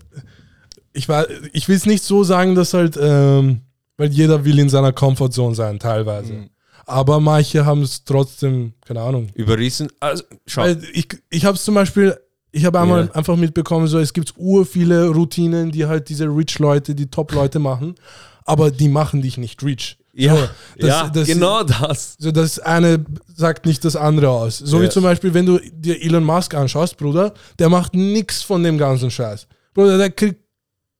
B: Ich, weiß, ich will es nicht so sagen, dass halt. Ähm, weil jeder will in seiner Comfortzone sein, teilweise.
C: Mhm.
B: Aber manche haben es trotzdem, keine Ahnung.
A: Überrissen, also, schau,
B: Weil ich ich habe es zum Beispiel, ich habe einmal
A: Ja.
B: einfach mitbekommen, so es gibt ur viele Routinen, die halt diese Rich-Leute, die Top-Leute machen, aber die machen dich nicht rich.
A: ja,
B: so, das-
A: ja
B: das-
A: genau das.
B: So das eine sagt nicht das andere aus. So
A: Ja.
B: wie zum Beispiel, wenn du dir Elon Musk anschaust, Bruder, der macht nichts von dem ganzen Scheiß. Bruder, der kriegt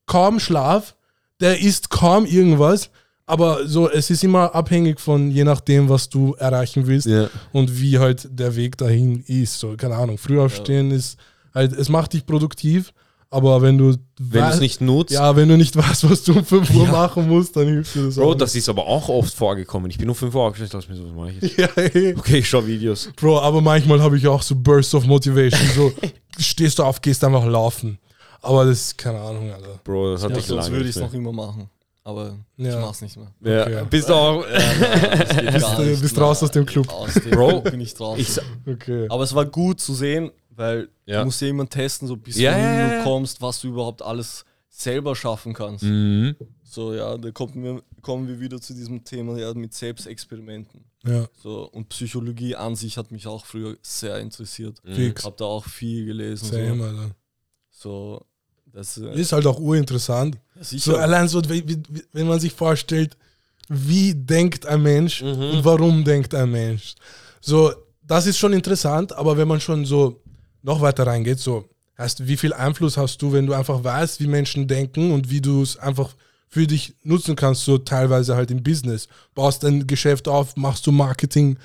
B: kaum Schlaf, der isst kaum irgendwas, aber so, es ist immer abhängig von je nachdem, was du erreichen willst
A: Ja.
B: und wie halt der Weg dahin ist. So, keine Ahnung, früh aufstehen ist halt, es macht dich produktiv, aber wenn du
A: Wenn du es nicht nutzt,
B: ja, wenn du nicht weißt, was du um 5 Uhr
A: Ja.
B: machen musst, dann hilft dir das
A: Bro,
B: auch
A: das ist aber auch oft vorgekommen. Ich bin um 5 Uhr aufgestanden, ich dachte mir so, was mache ich jetzt?
B: ja, ey.
A: Okay, ich schaue Videos.
B: Bro, aber manchmal habe ich auch so Bursts of Motivation. So stehst du auf, gehst einfach laufen. Aber das ist keine Ahnung, Alter.
A: Bro, das hatte
C: Ja,
A: ich
C: sonst würde ich es noch immer machen. Aber ich
B: Ja.
C: mach's nicht mehr.
A: Ja,
B: Okay.
A: bist du auch.
C: Das geht
B: Bist bist raus aus dem Club.
C: Aus dem
A: Bro,
C: bin ich draußen.
A: Ich,
B: Okay.
C: Aber es war gut zu sehen, weil
A: Ja.
C: du musst ja immer testen, so bis
A: Ja,
C: wohin
A: ja, ja,
C: du
A: ja.
C: kommst, was du überhaupt alles selber schaffen kannst.
A: Mhm.
C: So, ja, da kommen wir, kommen wir wieder zu diesem Thema ja, mit Selbstexperimenten.
B: Ja,
C: So, und Psychologie an sich hat mich auch früher sehr interessiert.
B: fix.
C: Hab da auch viel gelesen.
B: Same,
C: So,
B: Alter.
C: so das äh,
B: Ist halt auch urinteressant. So allein so, wenn man sich vorstellt, wie denkt ein Mensch
A: Mhm.
B: und warum denkt ein Mensch. So, das ist schon interessant, aber wenn man schon so noch weiter reingeht, so, heißt, wie viel Einfluss hast du, wenn du einfach weißt, wie Menschen denken und wie du es einfach für dich nutzen kannst, so teilweise halt im Business. Baust dein Geschäft auf, machst du Marketing,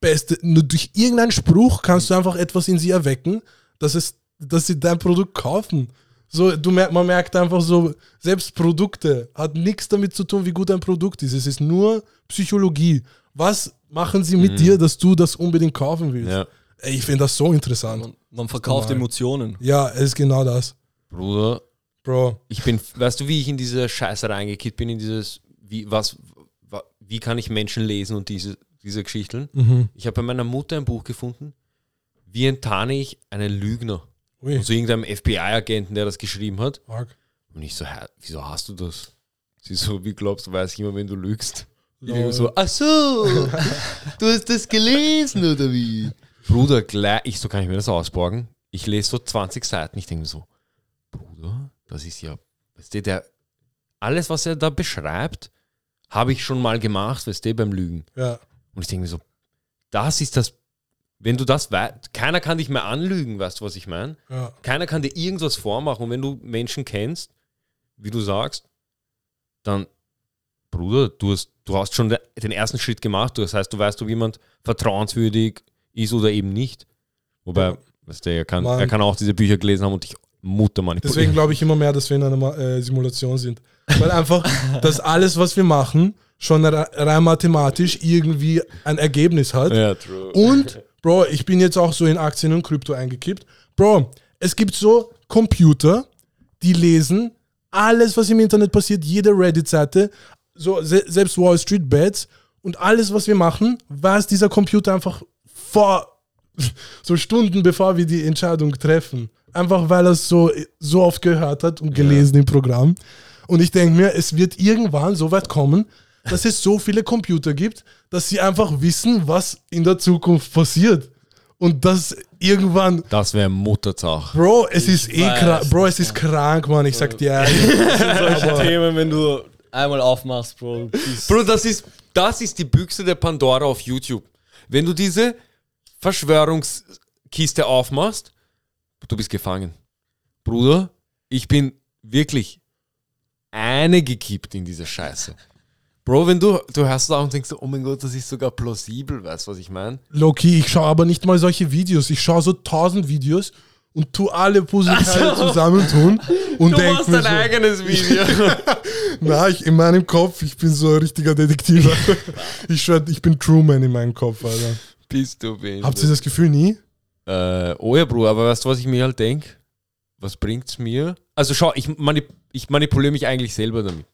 B: beste, nur durch irgendeinen Spruch kannst du einfach etwas in sie erwecken, dass es, dass sie dein Produkt kaufen. So, du mer man merkt einfach so, selbst Produkte hat nichts damit zu tun, wie gut ein Produkt ist. Es ist nur Psychologie. Was machen sie mit dir, dass du das unbedingt kaufen willst?
A: Ja.
B: Ey, ich finde das so interessant.
C: Man, man verkauft. Emotionen.
B: Ja, es ist genau das.
A: Bruder,
B: Bro.
A: ich bin, weißt du, wie ich in diese Scheiße reingekippt bin, in dieses, wie, was, wa, wie kann ich Menschen lesen und diese, diese Geschichten?
B: Mhm.
A: Ich habe bei meiner Mutter ein Buch gefunden, wie enttarne ich einen Lügner?
B: Ui,
A: Also irgendeinem FBI-Agenten, der das geschrieben hat.
B: arg.
A: Und ich so, wieso hast du das? Sie so, wie glaubst du, weiß ich immer, wenn du lügst? Ich
B: Lol.
A: so, ach so, du hast das gelesen oder wie? Bruder, gleich, ich so, kann ich mir das ausborgen? Ich lese so 20 Seiten, ich denke mir so, Bruder, das ist ja, weißt du, der, alles, was er da beschreibt, habe ich schon mal gemacht, weißt du, beim Lügen.
B: Ja,
A: Und ich denke mir so, das ist das, wenn du das weißt, keiner kann dich mehr anlügen, weißt du, was ich meine?
B: ja.
A: Keiner kann dir irgendwas vormachen. Und wenn du Menschen kennst, wie du sagst, dann, Bruder, du hast, du hast schon de- den ersten Schritt gemacht. Das heißt, du weißt, ob jemand vertrauenswürdig ist oder eben nicht. Wobei,
B: Ja.
A: weißt du, er kann,
B: Mann.
A: er kann auch diese Bücher gelesen haben und dich Mutter manipulieren.
B: Deswegen glaube ich immer mehr, dass wir in einer äh, Simulation sind. Weil einfach, dass alles, was wir machen, schon re- rein mathematisch irgendwie ein Ergebnis hat.
A: ja, true.
B: Und, Bro, ich bin jetzt auch so in Aktien und Krypto eingekippt. Bro, es gibt so Computer, die lesen alles, was im Internet passiert, jede Reddit-Seite, so se selbst Wall Street Bets und alles, was wir machen, weiß dieser Computer einfach vor, so Stunden bevor wir die Entscheidung treffen. Einfach weil er es so, so oft gehört hat und gelesen im Programm. Und ich denke mir, es wird irgendwann so weit kommen, dass es so viele Computer gibt, dass sie einfach wissen, was in der Zukunft passiert. Und das irgendwann,
A: Das wäre Mutterzach.
B: Bro, es ist eh krank, Bro, es ist krank, Mann, ich sag dir ehrlich.
C: Solche Themen, wenn du einmal aufmachst, Bro.
A: Bro, das ist, das ist die Büchse der Pandora auf YouTube. Wenn du diese Verschwörungskiste aufmachst, du bist gefangen. Bruder, ich bin wirklich eine gekippt in diese Scheiße. Bro, wenn du, du hörst da und denkst, oh mein Gott, das ist sogar plausibel, weißt du, was ich meine?
B: Loki, ich schaue aber nicht mal solche Videos. Ich schaue so tausend Videos und tu alle Puzzleteile zusammentun und denk mir so,
A: eigenes Video.
B: na, ich, in meinem Kopf, ich bin so ein richtiger Detektiv. ich, schwör, ich bin Truman in meinem Kopf, Alter.
A: Bist du behindert.
B: Habt ihr das Gefühl nie?
A: Äh, oh ja, Bruder, aber weißt du, was ich mir halt denke? Was bringt's mir? Also schau, ich, manip ich manipuliere mich eigentlich selber damit.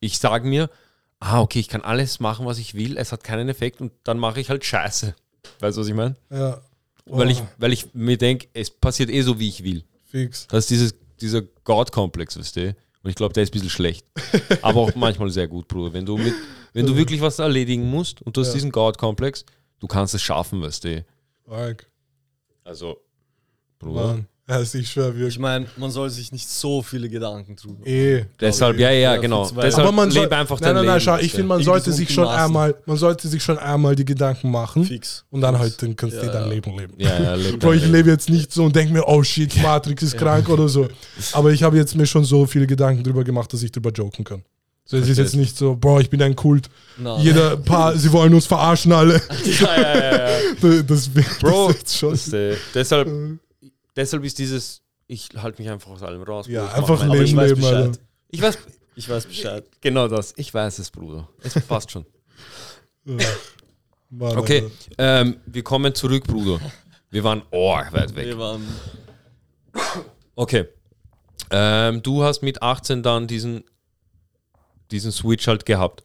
A: Ich sage mir, ah, okay, ich kann alles machen, was ich will, es hat keinen Effekt und dann mache ich halt Scheiße. Weißt du, was ich meine?
B: Ja.
A: Weil, ich,
B: Oh,
A: weil ich mir denke, es passiert eh so, wie ich will.
B: Fix.
A: Das ist dieses, dieser God-Komplex, weißt du? Und ich glaube, der ist ein bisschen schlecht. Aber auch manchmal sehr gut, Bruder. Wenn du, mit, wenn du wirklich was erledigen musst und du hast
B: Ja.
A: diesen God-Komplex, du kannst es schaffen, weißt du?
B: Arg.
A: Also, Bruder.
B: Mann. Also ich schwör
C: Ich
B: wirklich.
C: meine, man soll sich nicht so viele Gedanken drüber.
B: Eh.
A: Deshalb, ja, ja,
C: Ja,
A: genau. Deshalb
B: Aber man soll,
A: lebe einfach
B: nein,
A: dein
B: nein, nein,
A: Leben.
B: schau, ich finde, man sollte sich schon
C: Maßen.
B: einmal, man sollte sich schon einmal die Gedanken machen
C: Fix.
B: und dann
C: Fix.
B: halt dann kannst du
C: Ja,
B: dein
C: ja.
B: Leben leben.
A: Ja, ja, lebe
B: Bro, ich
A: Leben.
B: lebe jetzt nicht so und denke mir, oh shit, Matrix ist krank oder so. Aber ich habe jetzt mir schon so viele Gedanken drüber gemacht, dass ich drüber joken kann. So, es ist jetzt nicht so, Bro, ich bin ein Kult.
C: Na,
B: Jeder Paar, sie wollen uns verarschen alle.
A: Ja, ja, ja, ja.
B: Das, das,
A: Bro,
B: das ist jetzt schon.
A: Das, äh, deshalb, deshalb ist dieses, ich halte mich einfach aus allem raus.
B: Ja, einfach
C: aber ich
B: Leben
C: weiß
B: leben,
C: Bescheid.
B: Alter.
A: Ich weiß,
C: Ich weiß Bescheid.
A: genau das. Ich weiß es, Bruder. Es passt schon.
B: Mann,
A: Okay, ähm, wir kommen zurück, Bruder. Wir waren oh, weit weg.
C: Wir waren
A: Okay. Ähm, du hast mit 18 dann diesen, diesen Switch halt gehabt.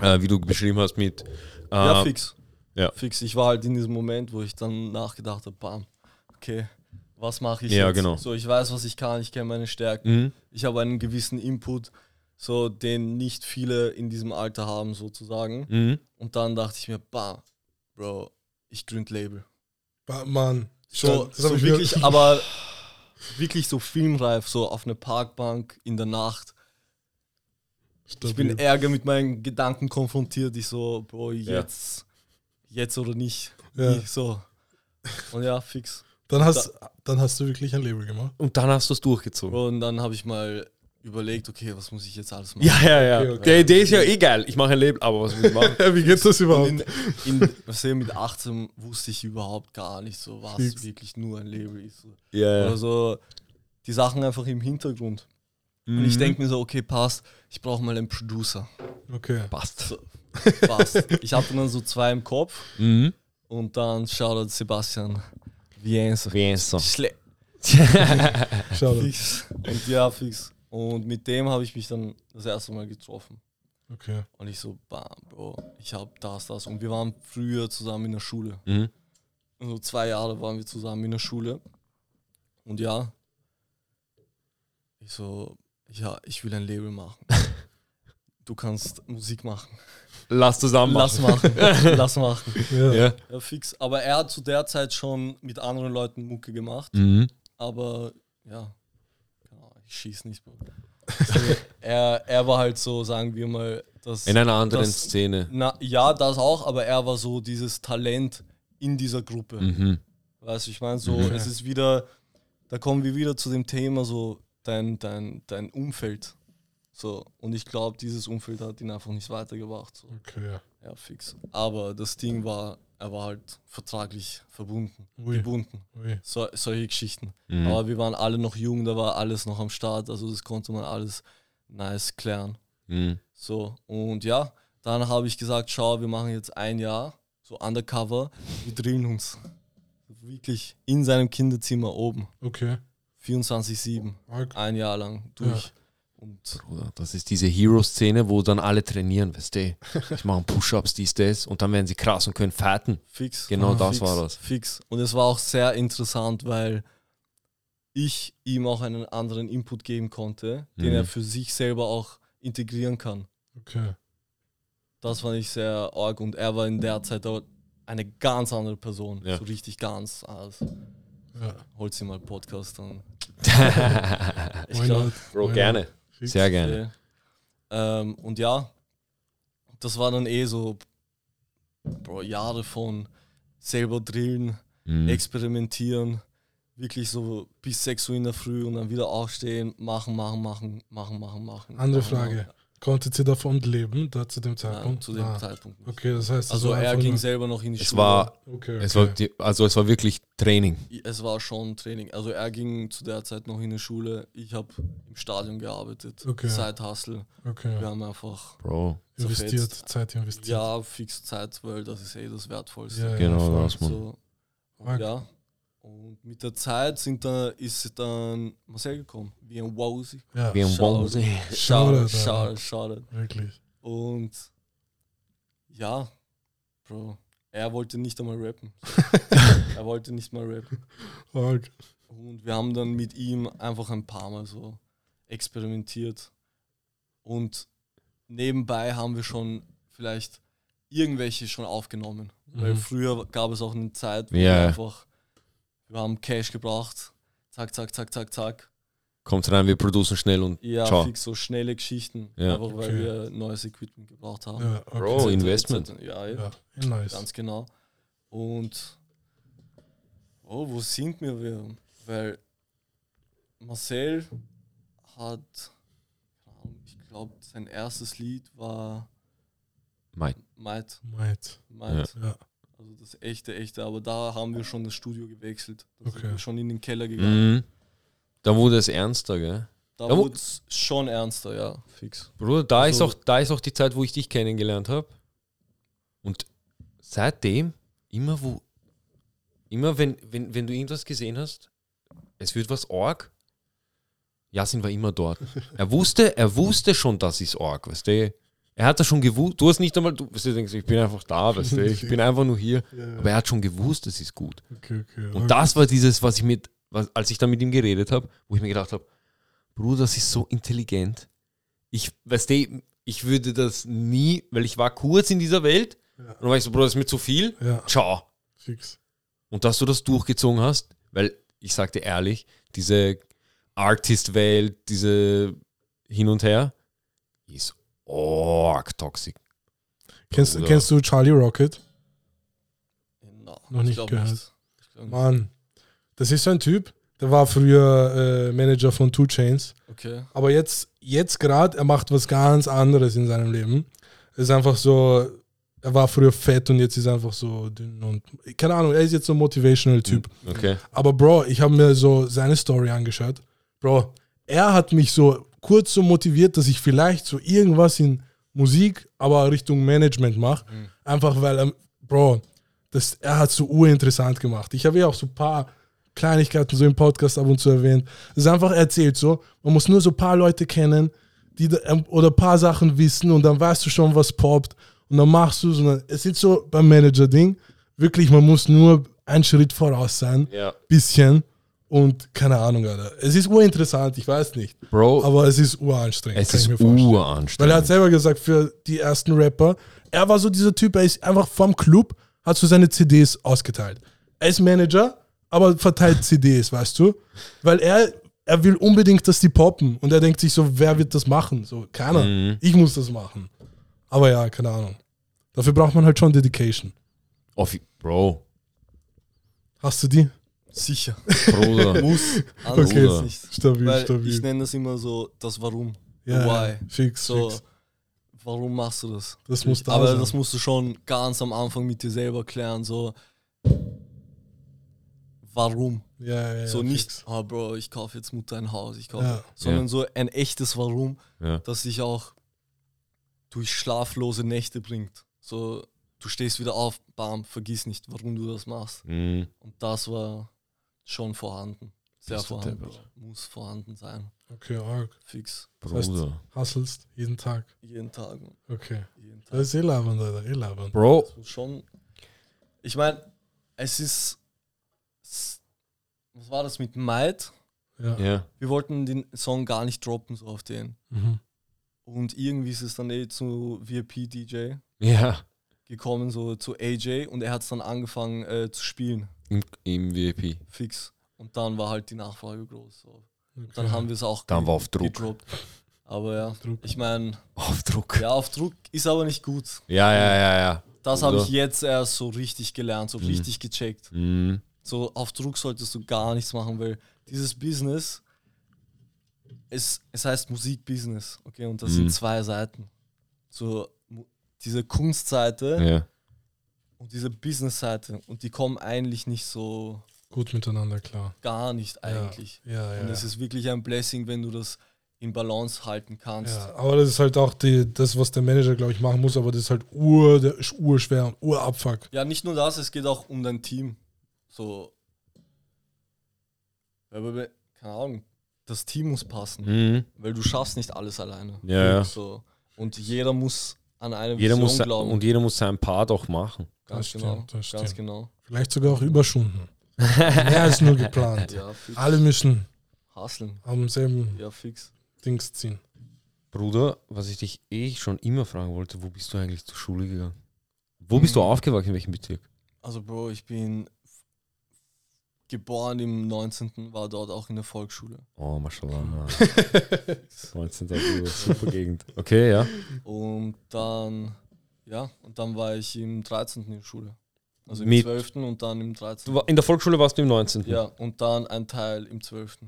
A: Äh, wie du beschrieben hast mit. Äh,
C: ja fix.
A: ja.
C: Fix. Ich war halt in diesem Moment, wo ich dann nachgedacht habe, bam, okay, was mache ich
A: Ja,
C: jetzt?
A: genau.
C: So, ich weiß, was ich kann, ich kenne meine Stärken.
A: Mhm.
C: Ich habe einen gewissen Input, so den nicht viele in diesem Alter haben, sozusagen.
A: Mhm.
C: Und dann dachte ich mir, bah, Bro, ich gründ Label.
B: Mann.
C: So, so wirklich, aber wirklich so filmreif, so auf einer Parkbank in der Nacht. Ich bin
B: Stabil.
C: Ärger mit meinen Gedanken konfrontiert. Ich so, Bro, jetzt, jetzt oder nicht.
B: Ja.
C: Ich so. Und ja, fix.
B: Dann hast, dann hast du wirklich ein Label gemacht.
A: Und dann hast du es durchgezogen.
C: Und dann habe ich mal überlegt, okay, was muss ich jetzt alles machen?
A: Ja, ja, ja.
B: Okay, okay.
A: Der Idee ist ja eh geil. Ich mache ein Label, aber was muss ich machen?
B: Ja, wie geht das überhaupt?
C: Und in, in, was ich, mit 18 wusste ich überhaupt gar nicht so, was
B: Fix.
C: wirklich nur ein Label ist.
A: Ja,
C: Oder so die Sachen einfach im Hintergrund. Und
A: Mhm.
C: ich denke mir so, okay, passt, ich brauche mal einen Producer.
B: Okay.
A: passt.
C: So, passt. ich hatte dann so zwei im Kopf
A: Mhm.
C: und dann Shoutout Sebastian Vienza.
A: Vienza.
C: Schle fix. Und ja, fix. Und mit dem habe ich mich dann das erste Mal getroffen.
B: Okay.
C: Und ich so, bam, Bro, ich habe das, das. Und wir waren früher zusammen in der Schule.
A: Mhm.
C: Also zwei Jahre waren wir zusammen in der Schule. Und ja, ich so, ja, ich will ein Label machen. Du kannst Musik machen.
A: Lass zusammen
C: Lass
A: machen.
C: machen. Lass machen.
B: Ja.
A: Ja.
C: Ja, fix. Aber er hat zu der Zeit schon mit anderen Leuten Mucke gemacht.
A: Mhm.
C: Aber ja, keine Ahnung, ich schieß nicht. Also, er, er war halt so, sagen wir mal, das.
A: In einer anderen
C: das-
A: Szene.
C: Na, ja, das auch, aber er war so dieses Talent in dieser Gruppe.
A: Mhm.
C: Weißt du, ich meine, so,
B: Mhm.
C: es ist wieder, da kommen wir wieder zu dem Thema, so dein, dein, dein Umfeld. So, und ich glaube, dieses Umfeld hat ihn einfach nicht weitergebracht. So.
B: Okay.
C: Ja, fix. Aber das Ding war, er war halt vertraglich verbunden,
B: Ui.
C: gebunden.
B: Ui.
C: So, solche Geschichten.
A: Mhm.
C: Aber wir waren alle noch jung, da war alles noch am Start, also das konnte man alles nice klären.
A: Mhm.
C: So, und ja, dann habe ich gesagt, schau, wir machen jetzt ein Jahr, so undercover, wir drillen uns. Wirklich in seinem Kinderzimmer oben,
B: Okay.
C: 24-7,
B: Arg.
C: ein Jahr lang durch. Und
A: Bruder, das ist diese Hero-Szene, wo dann alle trainieren, weißt du? Ich mache Push-Ups, dies, das. Und dann werden sie krass und können fighten.
C: fix.
A: Genau
B: Ah,
A: das
C: fix,
A: war das.
C: Fix. Und es war auch sehr interessant, weil ich ihm auch einen anderen Input geben konnte, den
A: Mhm.
C: er für sich selber auch integrieren kann.
B: Okay.
C: Das fand ich sehr arg und er war in der Zeit auch eine ganz andere Person.
A: Ja.
C: So richtig ganz. Also,
B: Ja.
C: holt sie mal Podcast dann. Ich glaub?
A: Bro, gerne. Sehr gerne.
C: ähm, und ja, das war dann eh so Bro, Jahre von selber drillen,
A: Mhm.
C: experimentieren, wirklich so bis 6 Uhr in der Früh und dann wieder aufstehen, machen, machen, machen, machen, machen, machen.
B: Andere
C: machen,
B: Frage.
C: machen.
B: Konntet ihr davon leben, da zu dem Zeitpunkt?
C: zu dem
B: Ah,
C: Zeitpunkt. Nicht.
B: Okay, das heißt,
C: Also er ging selber noch in die
A: Es
C: Schule.
A: war,
B: Okay, okay.
A: es war die, also es war wirklich Training.
C: Es war schon Training. Also er ging zu der Zeit noch in die Schule. Ich habe im Stadion gearbeitet.
B: Okay.
C: Seit Hustle.
B: okay.
C: Wir haben einfach
A: Bro.
B: Investiert,
C: zerfetzt.
B: Zeit investiert.
C: ja fix Zeit, weil das ist eh das Wertvollste.
B: Ja, ja,
A: Genau das, Mann.
C: So, und
B: Arg.
C: ja. Und mit der Zeit sind da, ist dann Marcel gekommen, wie ein Wowsi.
B: Ja,
A: Wie ein.
B: Shoutout,
C: Shoutout, Shoutout, Shoutout.
B: wirklich.
C: Und ja, Bro, er wollte nicht einmal rappen. er wollte nicht mal rappen.
B: Arg.
C: Und wir haben dann mit ihm einfach ein paar Mal so experimentiert. Und nebenbei haben wir schon vielleicht irgendwelche schon aufgenommen. Weil
B: Mhm.
C: früher gab es auch eine Zeit, wo
A: Ja.
C: wir einfach, wir haben Cash gebracht, zack, zack, zack, zack, zack.
A: Kommt rein, wir produzieren schnell und
C: Ja,
A: ciao.
C: fix so schnelle Geschichten,
A: Ja.
C: einfach weil
B: Okay.
C: wir neues Equipment gebraucht haben.
B: Ja, okay.
A: Bro, Investment.
C: Ja, ja,
B: Ja, eh nice.
C: ganz genau. Und oh, wo sind wir? wir? Weil Marcel hat, ich glaube, sein erstes Lied war
A: Mate.
C: Might.
B: Might.
C: Might.
B: Ja.
C: Also das echte, echte. Aber da haben wir schon das Studio gewechselt. Da sind
B: Okay.
C: wir schon in den Keller gegangen.
A: Mhm. Da wurde es ernster, gell?
C: Da
A: Da
C: wurde es schon ernster, ja, fix.
A: Bruder, da,
C: Also-
A: ist auch, da ist auch die Zeit, wo ich dich kennengelernt habe. Und seitdem, immer wo, immer wenn, wenn, wenn du irgendwas gesehen hast, es wird was Org, Yasin war immer dort. Er wusste, er wusste schon, das ist Org, weißt du? Er hat das schon gewusst. Du hast nicht einmal, du, du denkst, ich bin einfach da, weißt du, ich bin einfach nur hier.
B: Ja.
A: Aber er hat schon gewusst, es ist gut.
B: Okay, okay.
A: Und
B: okay.
A: das war dieses, was ich mit, was, als ich dann mit ihm geredet habe, wo ich mir gedacht habe, Bruder, das ist so intelligent. Ich, weißt du, ich würde das nie, weil ich war kurz in dieser Welt
B: Ja.
A: und dann war ich so, Bruder, das ist mir zu viel.
B: Ja,
A: Ciao.
B: fix.
A: Und dass du das durchgezogen hast, weil ich sagte ehrlich, diese Artist-Welt, diese hin und her, ist arg toxisch.
B: Kennst,
A: Bruder.
B: kennst du Charlie Rocket?
C: No,
B: Noch
C: ich
B: nicht gehört.
C: nicht.
B: Mann, das ist so ein Typ, der war früher äh, Manager von Two Chains.
C: Okay.
B: Aber jetzt, jetzt gerade, er macht was ganz anderes in seinem Leben. Er ist einfach so, er war früher fett und jetzt ist er einfach so dünn und keine Ahnung, er ist jetzt so ein motivational Typ.
A: Okay.
B: Aber Bro, ich habe mir so seine Story angeschaut. Bro, er hat mich so kurz so motiviert, dass ich vielleicht so irgendwas in Musik, aber Richtung Management mache. Einfach weil, er, Bro, das, er hat so urinteressant gemacht. Ich habe ja auch so ein paar Kleinigkeiten so im Podcast ab und zu erwähnt. Das ist einfach erzählt so. Man muss nur so ein paar Leute kennen, die ähm, oder ein paar Sachen wissen und dann weißt du schon, was poppt. Und dann machst du es. Es ist so beim Manager-Ding. Wirklich, man muss nur einen Schritt voraus sein
A: Ja.
B: bisschen und keine Ahnung, Alter. Es ist urinteressant, ich weiß nicht.
A: Bro,
B: Aber es ist uranstrengend.
A: es
B: kann ich
A: ist
B: mir vorstellen. Weil er
A: uranstrengend.
B: hat selber gesagt, für die ersten Rapper, er war so dieser Typ, er ist einfach vom Club, hat so seine CDs ausgeteilt. Er ist Manager, aber verteilt CDs, weißt du? Weil er, er will unbedingt, dass die poppen. Und er denkt sich so, wer wird das machen? So, keiner.
A: Mhm.
B: Ich muss das machen. Aber ja, keine Ahnung. Dafür braucht man halt schon Dedication.
A: Bro,
B: Hast du die?
C: Sicher.
A: Bruder.
C: Muss. Anders
B: Okay.
C: geht's nicht.
B: Stabil,
C: Weil
B: stabil.
C: ich nenne das immer so das Warum.
B: ja,
C: Why.
B: Fix,
C: So,
B: fix.
C: warum machst du das?
B: Das muss da
C: Aber
B: sein.
C: das musst du schon ganz am Anfang mit dir selber klären. So, warum?
B: Ja, ja,
C: so
B: ja,
C: nicht,
B: fix.
C: ah Bro, ich kaufe jetzt Mutter ein Haus, ich kaufe,
B: Ja.
C: sondern
A: Ja.
C: so ein echtes Warum,
A: Ja.
C: das dich auch durch schlaflose Nächte bringt. So, du stehst wieder auf, bam, vergiss nicht, warum du das machst.
A: Mhm.
C: Und das war schon vorhanden. Sehr
A: Bist
C: vorhanden. Muss vorhanden sein.
B: Okay, arg.
C: Fix.
B: heißt-
A: Bruder.
B: Hustlest jeden Tag.
C: Jeden Tag.
B: Okay.
C: Jeden Tag.
B: Das ist eh labend, Alter. Eh labend.
A: Bro,
C: Das schon. Ich meine, es ist. Was war das mit Might?
B: Ja.
A: ja.
C: Wir wollten den Song gar nicht droppen, so auf den.
B: Mhm.
C: Und irgendwie ist es dann eh zu VIP DJ
A: Ja.
C: gekommen, so zu AJ, und er hat es dann angefangen äh, zu spielen,
A: Im, Im VIP.
C: fix. Und dann war halt die Nachfrage groß. So.
B: Okay.
C: Dann haben wir es auch
A: Dann war auf Druck.
C: gedroppt. Aber ja,
B: Druck.
C: ich meine,
A: Auf Druck.
C: ja, auf Druck ist aber nicht gut.
A: Ja, ja, ja, ja.
C: Das habe
A: Oder?
C: ich jetzt erst so richtig gelernt, so richtig gecheckt.
A: Mhm.
C: So auf Druck solltest du gar nichts machen, weil dieses Business, es, es heißt Musikbusiness, okay, und das
A: Mhm.
C: sind zwei Seiten. So diese Kunstseite
A: Ja.
C: Und diese Businessseite und die kommen eigentlich nicht so
B: Gut miteinander, klar.
C: gar nicht eigentlich.
B: Ja, ja.
C: Und es ist wirklich ein Blessing, wenn du das in Balance halten kannst.
B: ja, aber das ist halt auch die, das, was der Manager, glaube ich, machen muss, aber das ist halt ur, der ist urschwer und urabfuck.
C: Ja, nicht nur das, es geht auch um dein Team. So. Keine Ahnung, das Team muss passen.
A: Mhm.
C: Weil du schaffst nicht alles alleine.
A: Ja, ja.
C: So. Und jeder muss an eine
A: Jeder
C: Vision
A: muss sein-
C: glauben.
A: und jeder muss seinen Part auch machen.
C: ganz
B: Das
C: genau.
B: stimmt, das
C: ganz genau.
B: Vielleicht sogar auch Überstunden. Mehr als nur geplant.
C: Ja.
B: Alle müssen
C: Hustlen.
B: am selben
C: Ja, fix.
B: Dings ziehen.
A: Bruder, was ich dich eh schon immer fragen wollte, wo bist du eigentlich zur Schule gegangen? Wo bist du
C: Mhm.
A: aufgewachsen, in welchem Bezirk?
C: Also, Bro, ich bin geboren im 19., war dort auch in der Volksschule.
A: Oh, mashallah. 19. Bruder, super Gegend. Okay, ja.
C: Und dann, ja, und dann war ich im 13. in der Schule. Also im
A: Mit-
C: 12. und dann im 13.
A: Du war, in der Volksschule warst du im 19.
C: Ja, und dann ein Teil im 12.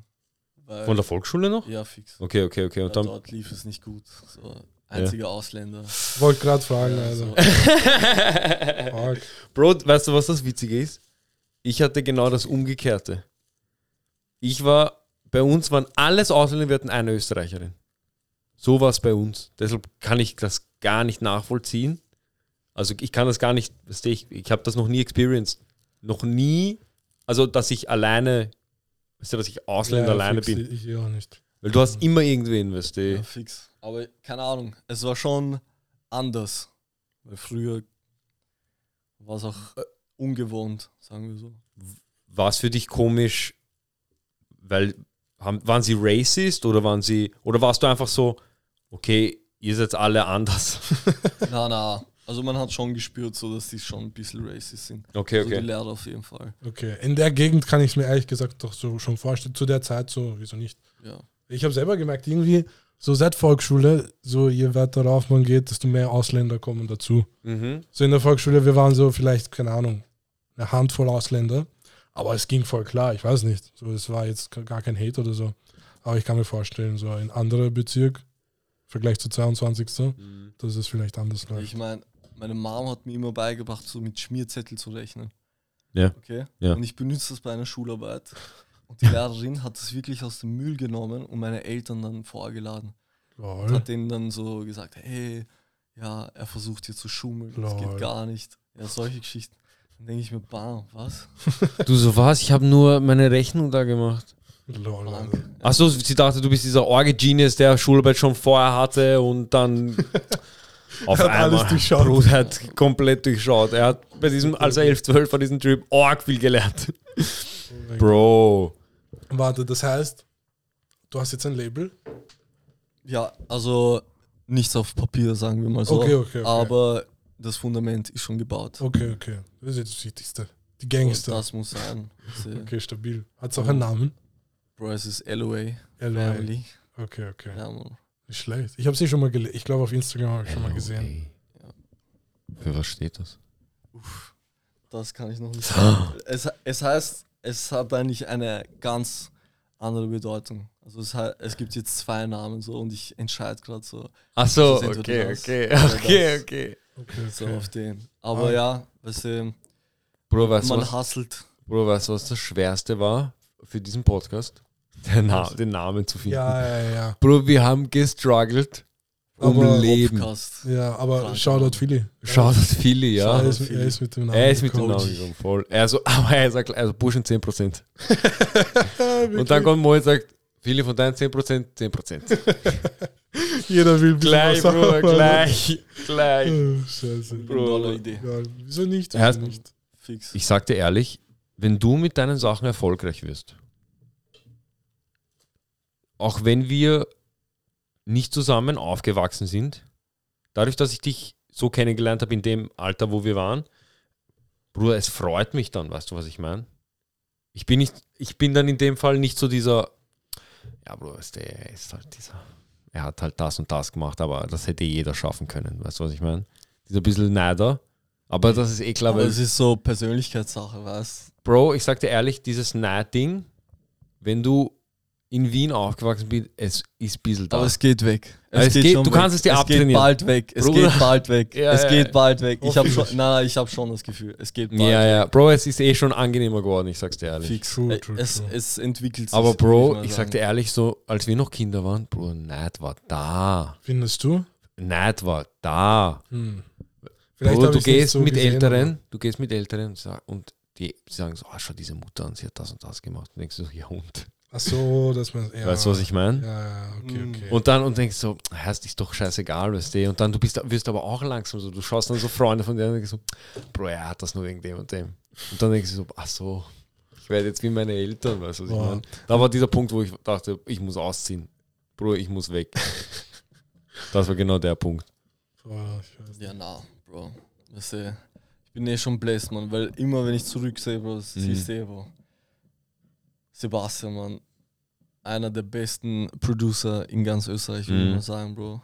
C: Weil,
A: Von der Volksschule noch?
C: ja, fix.
A: Okay, okay, okay.
C: Ja,
A: Und dann,
C: dort lief es nicht gut. So, einziger Ausländer.
B: Wollte gerade fragen,
C: Ja,
B: also.
A: Bro, weißt du, was das Witzige ist? Ich hatte genau das Umgekehrte. Ich war, bei uns waren alles Ausländer, wir hatten eine Österreicherin. So war es bei uns. Deshalb kann ich das gar nicht nachvollziehen. Also ich kann das gar nicht, ich, ich habe das noch nie experienced. Noch nie, also dass ich alleine, weißt du, dass ich Ausländer
B: Ja,
A: alleine
B: fix,
A: bin.
B: Ich auch nicht.
A: Weil du hast immer irgendwen, weißt du.
C: Ja, fix. Aber keine Ahnung, es war schon anders. Weil früher war es auch äh, ungewohnt, sagen wir so.
A: War es für dich komisch, weil haben, waren sie racist oder waren sie oder warst du einfach so, okay, ihr seid alle anders?
C: na, na. Also man hat schon gespürt, so dass die schon ein bisschen racist sind.
A: Okay,
C: Also die
A: okay.
C: Lehrer auf jeden Fall.
B: Okay, in der Gegend kann ich es mir ehrlich gesagt doch so schon vorstellen. Zu der Zeit so, wieso nicht?
C: Ja.
B: Ich habe selber gemerkt, irgendwie so seit Volksschule, so je weiter rauf man geht, desto mehr Ausländer kommen dazu.
A: Mhm.
B: So in der Volksschule, wir waren so vielleicht, keine Ahnung, eine Handvoll Ausländer. Aber es ging voll klar, ich weiß nicht. So, es war jetzt gar kein Hate oder so. Aber ich kann mir vorstellen, so ein anderer Bezirk, im Vergleich zu 22.
A: Mhm.
B: dass es vielleicht anders läuft.
C: Ich meine, meine Mom hat mir immer beigebracht, so mit Schmierzettel zu rechnen.
A: Ja.
C: Okay?
A: Ja.
C: Und ich benutze das bei einer Schularbeit. Und die Lehrerin hat es wirklich aus dem Müll genommen und meine Eltern dann vorgeladen. Und
B: Lol.
C: hat denen dann so gesagt, hey, ja, er versucht hier zu schummeln, das
B: Lol.
C: geht gar nicht. Ja, solche Geschichten. Dann denke ich mir, bam, was?
A: Du so was? Ich habe nur meine Rechnung da gemacht.
B: Lol.
A: Achso, sie dachte, du bist dieser Orge-Genius, der Schularbeit schon vorher hatte und dann auf
B: Er hat
A: einmal.
B: alles durchschaut.
A: Bro, er hat komplett durchschaut. Er hat bei diesem, als er 11, 12 war, diesen Trip arg viel gelernt. Bro.
B: Warte, das heißt, du hast jetzt ein Label?
C: Ja, also nichts auf Papier, sagen wir mal so.
B: Okay, okay, okay.
C: Aber das Fundament ist schon gebaut.
B: Okay, okay. Das ist jetzt das Wichtigste. Die
C: Und
B: Gangster.
C: das muss sein.
B: Okay, stabil. Hat es auch einen Namen?
C: Bro, es ist LOA
B: LA.
C: Family.
B: Okay, okay.
C: Ja, Mann.
B: Nicht schlecht. Ich habe sie schon mal gelesen. Ich glaube, auf Instagram habe ich schon mal gesehen.
A: Für was steht das?
C: Uff, das kann ich noch nicht sagen. es, es heißt, es hat eigentlich eine ganz andere Bedeutung. Also es, es gibt jetzt zwei Namen so und ich entscheide gerade so, ist entweder
A: okay, okay, okay, okay.
B: Okay,
C: so
B: okay.
C: auf den. Aber
B: Ah.
C: ja, weißt du,
A: Bro, weißt
C: man
A: was,
C: hasselt.
A: Bro, weißt du, was das Schwerste war für diesen Podcast? Den, Na den Namen zu finden.
B: Ja, ja, ja.
A: Bro, wir haben gestruggelt um
B: Aber-
A: Leben.
C: Podcast.
B: Ja, aber
C: Krank,
B: Shoutout. Philly.
A: Schaut das viele, ja.
B: Er,
C: Shoutout
B: ist, er ist mit dem Namen.
A: Er ist mit dem. Namen gekommen, voll. Also, aber er sagt, also Burschen 10%.
B: gekommen.
A: Und dann kommt Mo und sagt, viele von deinen 10%, 10%.
B: Jeder will
A: gleich,
B: was
A: Bro,
B: haben.
A: gleich, gleich.
B: Oh, Scheiße.
A: Bro.
C: Idee.
B: Ja, wieso nicht? Wieso
A: hat-
B: nicht?
C: Fix.
A: Ich sag dir ehrlich, wenn du mit deinen Sachen erfolgreich wirst, auch wenn wir nicht zusammen aufgewachsen sind, dadurch, dass ich dich so kennengelernt habe in dem Alter, wo wir waren, Bruder, es freut mich dann, weißt du, was ich meine? Ich bin nicht, ich bin dann in dem Fall nicht so dieser, ja, Bruder, weißt du, er ist halt dieser, er hat halt das und das gemacht, aber das hätte jeder schaffen können, weißt du, was ich meine? Dieser bisschen Neider. Aber das ist eh klar,
C: Aber
A: weil
C: es ist so Persönlichkeitssache, weißt
A: Bro, ich sag dir ehrlich, dieses Neid-Ding, wenn du in Wien aufgewachsen bist, es ist ein bisschen da.
C: Aber es geht weg.
A: Es geht-
C: schon
A: du kannst es dir
C: Es
A: abtrainieren.
C: geht bald weg. Es
A: Bruder.
C: geht bald weg.
A: Ja,
C: es
A: ja,
C: geht
A: ja.
C: bald weg. Ich habe schon, nein, ich habe schon das Gefühl, es geht bald
A: ja,
C: weg.
A: ja. Bro, es ist eh schon angenehmer geworden, ich sag's dir ehrlich.
C: Fix.
B: True,
C: Äh,
B: true,
C: es, es entwickelt sich.
A: Aber Bro, ich sag dir ehrlich, so, als wir noch Kinder waren, Bro, Neid war da.
B: Findest du?
A: Neid war da.
B: Hm.
A: Bro, du gehst
B: so
A: mit
B: gesehen,
A: Älteren, du gehst mit Älteren und die sagen so, ah, schau diese Mutter an, sie hat das und das gemacht. Und denkst du so, ja und?
B: Ach so, dass man. Ja.
A: Weißt du, was ich meine?
B: Ja, ja, okay,
C: Mm.
B: okay.
A: Und dann und denkst so, heißt ist doch scheißegal, weißt du? Und dann du bist, wirst aber auch langsam so, du schaust dann so Freunde von dir und denkst so, Bro, er hat das nur wegen dem und dem. Und dann denkst du so, ach so, ich werde jetzt wie meine Eltern, weißt du, was ich meine? Da war dieser Punkt, wo ich dachte, ich muss ausziehen. Bro, ich muss weg. das war genau der Punkt.
B: Boah.
C: Ja, na, Bro. Weißt du, ich bin eh schon blessed, Mann, weil immer wenn ich zurücksehe, Bro, das
A: Mhm.
C: siehst du eh, Bro. Sebastian, Mann, einer der besten Producer in ganz Österreich, würde
A: Mhm.
C: ich mal sagen, Bro.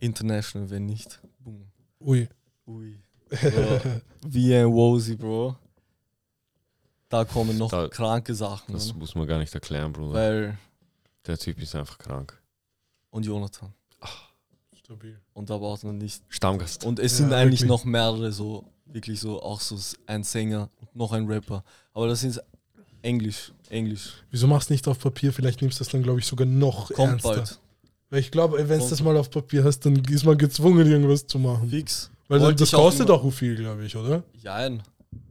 C: International, wenn nicht. Boom.
B: Ui.
C: Ui. Bro, wie ein Wozy, Bro. Da kommen noch
A: Da-
C: kranke Sachen,
A: Das
C: Mann,
A: muss man gar nicht erklären, Bruder.
C: weil
A: Der Typ ist einfach krank.
C: und Jonathan.
B: Stabil.
C: Und da braucht man nicht.
A: Stammgast.
C: Und es
B: Ja,
C: sind eigentlich
B: wirklich.
C: noch mehrere so, wirklich so, auch so ein Sänger und noch ein Rapper. Aber das sind Englisch, Englisch.
B: Wieso machst du nicht auf Papier? Vielleicht nimmst du das dann, glaube ich, sogar noch
C: Kommt
B: ernster.
C: bald.
B: Weil ich glaube, wenn du das mal auf Papier hast, dann ist man gezwungen, irgendwas zu machen.
C: Fix.
B: Weil
C: Wollte
B: das
C: auch
B: kostet
C: immer-
B: auch viel, glaube ich, oder?
C: Jein.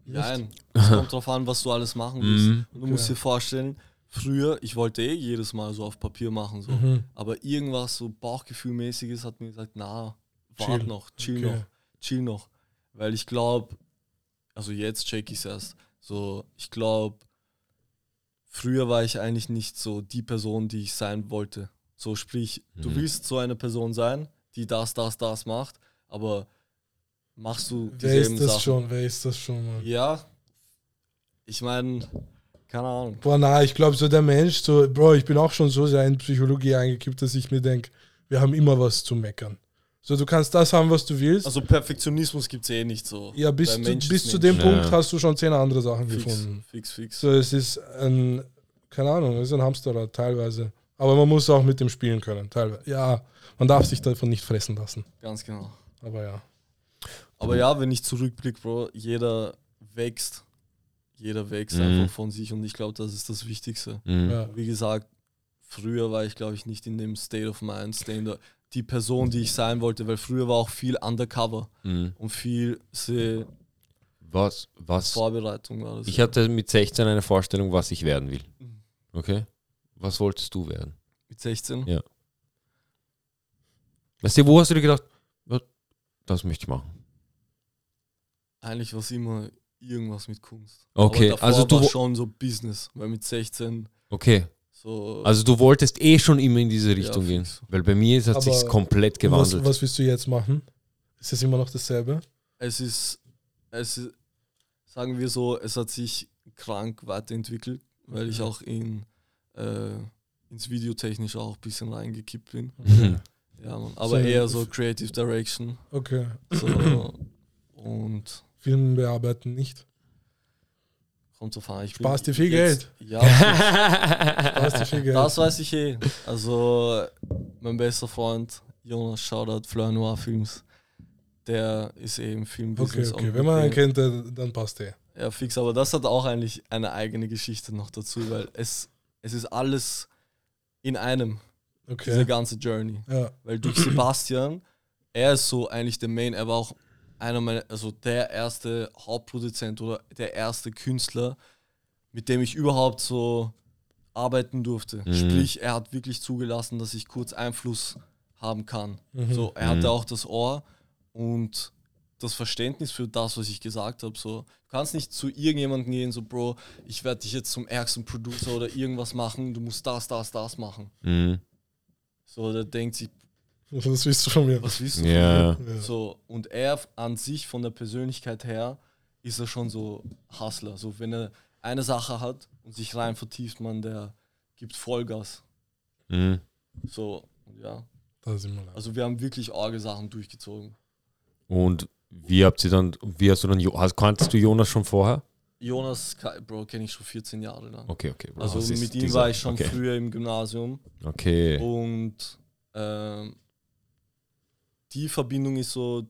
C: Jein. Es kommt drauf an, was du alles machen willst.
A: Mhm.
C: Und du musst dir vorstellen, früher, ich wollte eh jedes Mal so auf Papier machen, so.
B: Mhm.
C: aber irgendwas so Bauchgefühlmäßiges hat mir gesagt, na, warte
B: Chill.
C: noch, chill
B: Okay.
C: noch, chill noch. Weil ich glaube, also jetzt check ich es erst. So, ich glaube, früher war ich eigentlich nicht so die Person, die ich sein wollte. So, sprich, du
A: Mhm.
C: willst so eine Person sein, die das, das, das macht, aber machst du
B: Wer ist das
C: Sachen?
B: schon? Wer ist das schon, Mann?
C: Ja, ich meine, keine Ahnung.
B: Boah, na, ich glaube, so der Mensch, so, Bro, ich bin auch schon so sehr in Psychologie eingekippt, dass ich mir denke, wir haben immer was zu meckern. So, du kannst das haben, was du willst.
C: Also Perfektionismus gibt es eh nicht so.
B: ja, bis, du,
C: Mensch
B: bis zu dem Punkt
A: Ja.
B: hast du schon zehn andere Sachen
C: Fix,
B: gefunden.
C: fix, fix.
B: So, es ist ein, keine Ahnung, es ist ein Hamsterrad teilweise. Aber man muss auch mit dem spielen können, teilweise. Ja, man darf sich davon nicht fressen lassen.
C: Ganz genau.
B: Aber ja.
C: Aber ja, wenn ich zurückblicke, Bro, jeder wächst. Jeder wächst
A: Mhm.
C: einfach von sich und ich glaube, das ist das Wichtigste.
A: Mhm.
B: ja.
C: Wie gesagt, früher war ich, glaube ich, nicht in dem State of Mind, die Person, die ich sein wollte, weil früher war auch viel Undercover
A: Mhm.
C: und viel
A: Was, was?
C: Vorbereitung war das.
A: Ich
C: ja.
A: hatte mit 16 eine Vorstellung, was ich werden will.
C: Mhm.
A: Okay? Was wolltest du werden?
C: mit 16.
A: Ja. Weißt du, wo hast du dir gedacht, das möchte ich machen?
C: Eigentlich war es immer irgendwas mit Kunst.
A: Okay, also du
C: schon so Business, weil mit 16
A: Okay.
C: So.
A: Also du wolltest eh schon immer in diese Richtung
C: Ja,
A: gehen. Weil bei mir hat sich komplett
B: Was,
A: gewandelt.
B: was willst du jetzt machen? Ist es immer noch dasselbe?
C: es ist, es ist, sagen wir so, es hat sich krank weiterentwickelt, weil ich auch in, äh, ins Videotechnisch auch ein bisschen reingekippt bin.
A: Mhm.
C: Ja, Mann. aber
B: So,
C: eher so Creative Direction.
B: Okay.
C: So, und
B: Film bearbeiten nicht.
C: Kommt drauf an. Ich
B: Sparst dir viel
C: jetzt- Ja,
B: Sparst dir viel Geld.
C: das weiß ich eh. Also, mein bester Freund Jonas Shoutout Fleur Noir Films. Der ist eh im
B: Okay,
C: Filmbusiness.
B: okay. Wenn man einen
C: mit
B: kennt, dann passt der.
C: Ja, fix, aber das hat auch eigentlich eine eigene Geschichte noch dazu, weil es, es ist alles in einem, diese
B: Okay.
C: ganze Journey.
B: Ja.
C: Weil durch Sebastian, er ist so eigentlich der Main, er war auch einer meiner, also der erste Hauptproduzent oder der erste Künstler, mit dem ich überhaupt so arbeiten durfte.
A: Mhm.
C: Sprich, er hat wirklich zugelassen, dass ich kurz Einfluss haben kann.
B: Mhm.
C: So, er
A: Mhm.
C: hatte auch das Ohr und das Verständnis für das, was ich gesagt habe. So, du kannst nicht zu irgendjemandem gehen, so, Bro, ich werde dich jetzt zum ärgsten Producer oder irgendwas machen, du musst das, das, das machen.
A: Mhm.
C: So, der denkt sich,
B: Das willst du von mir.
C: was willst du
A: Ja.
C: von mir?
B: Ja.
C: So, und er an sich von der Persönlichkeit her ist er schon so Hustler. So, wenn er eine Sache hat und sich rein vertieft, man, der gibt Vollgas.
A: Mhm.
C: So, ja.
B: Leid.
C: Also wir haben wirklich arge Sachen durchgezogen.
A: Und wie habt ihr dann, wie hast du dann, hast, kanntest du Jonas schon vorher?
C: Jonas, Bro, kenne ich schon 14 Jahre lang.
A: Okay, okay. Bro,
C: Also mit ihm
A: dieser-
C: war ich schon
A: okay.
C: früher im Gymnasium
A: Okay.
C: und ähm, die Verbindung ist so,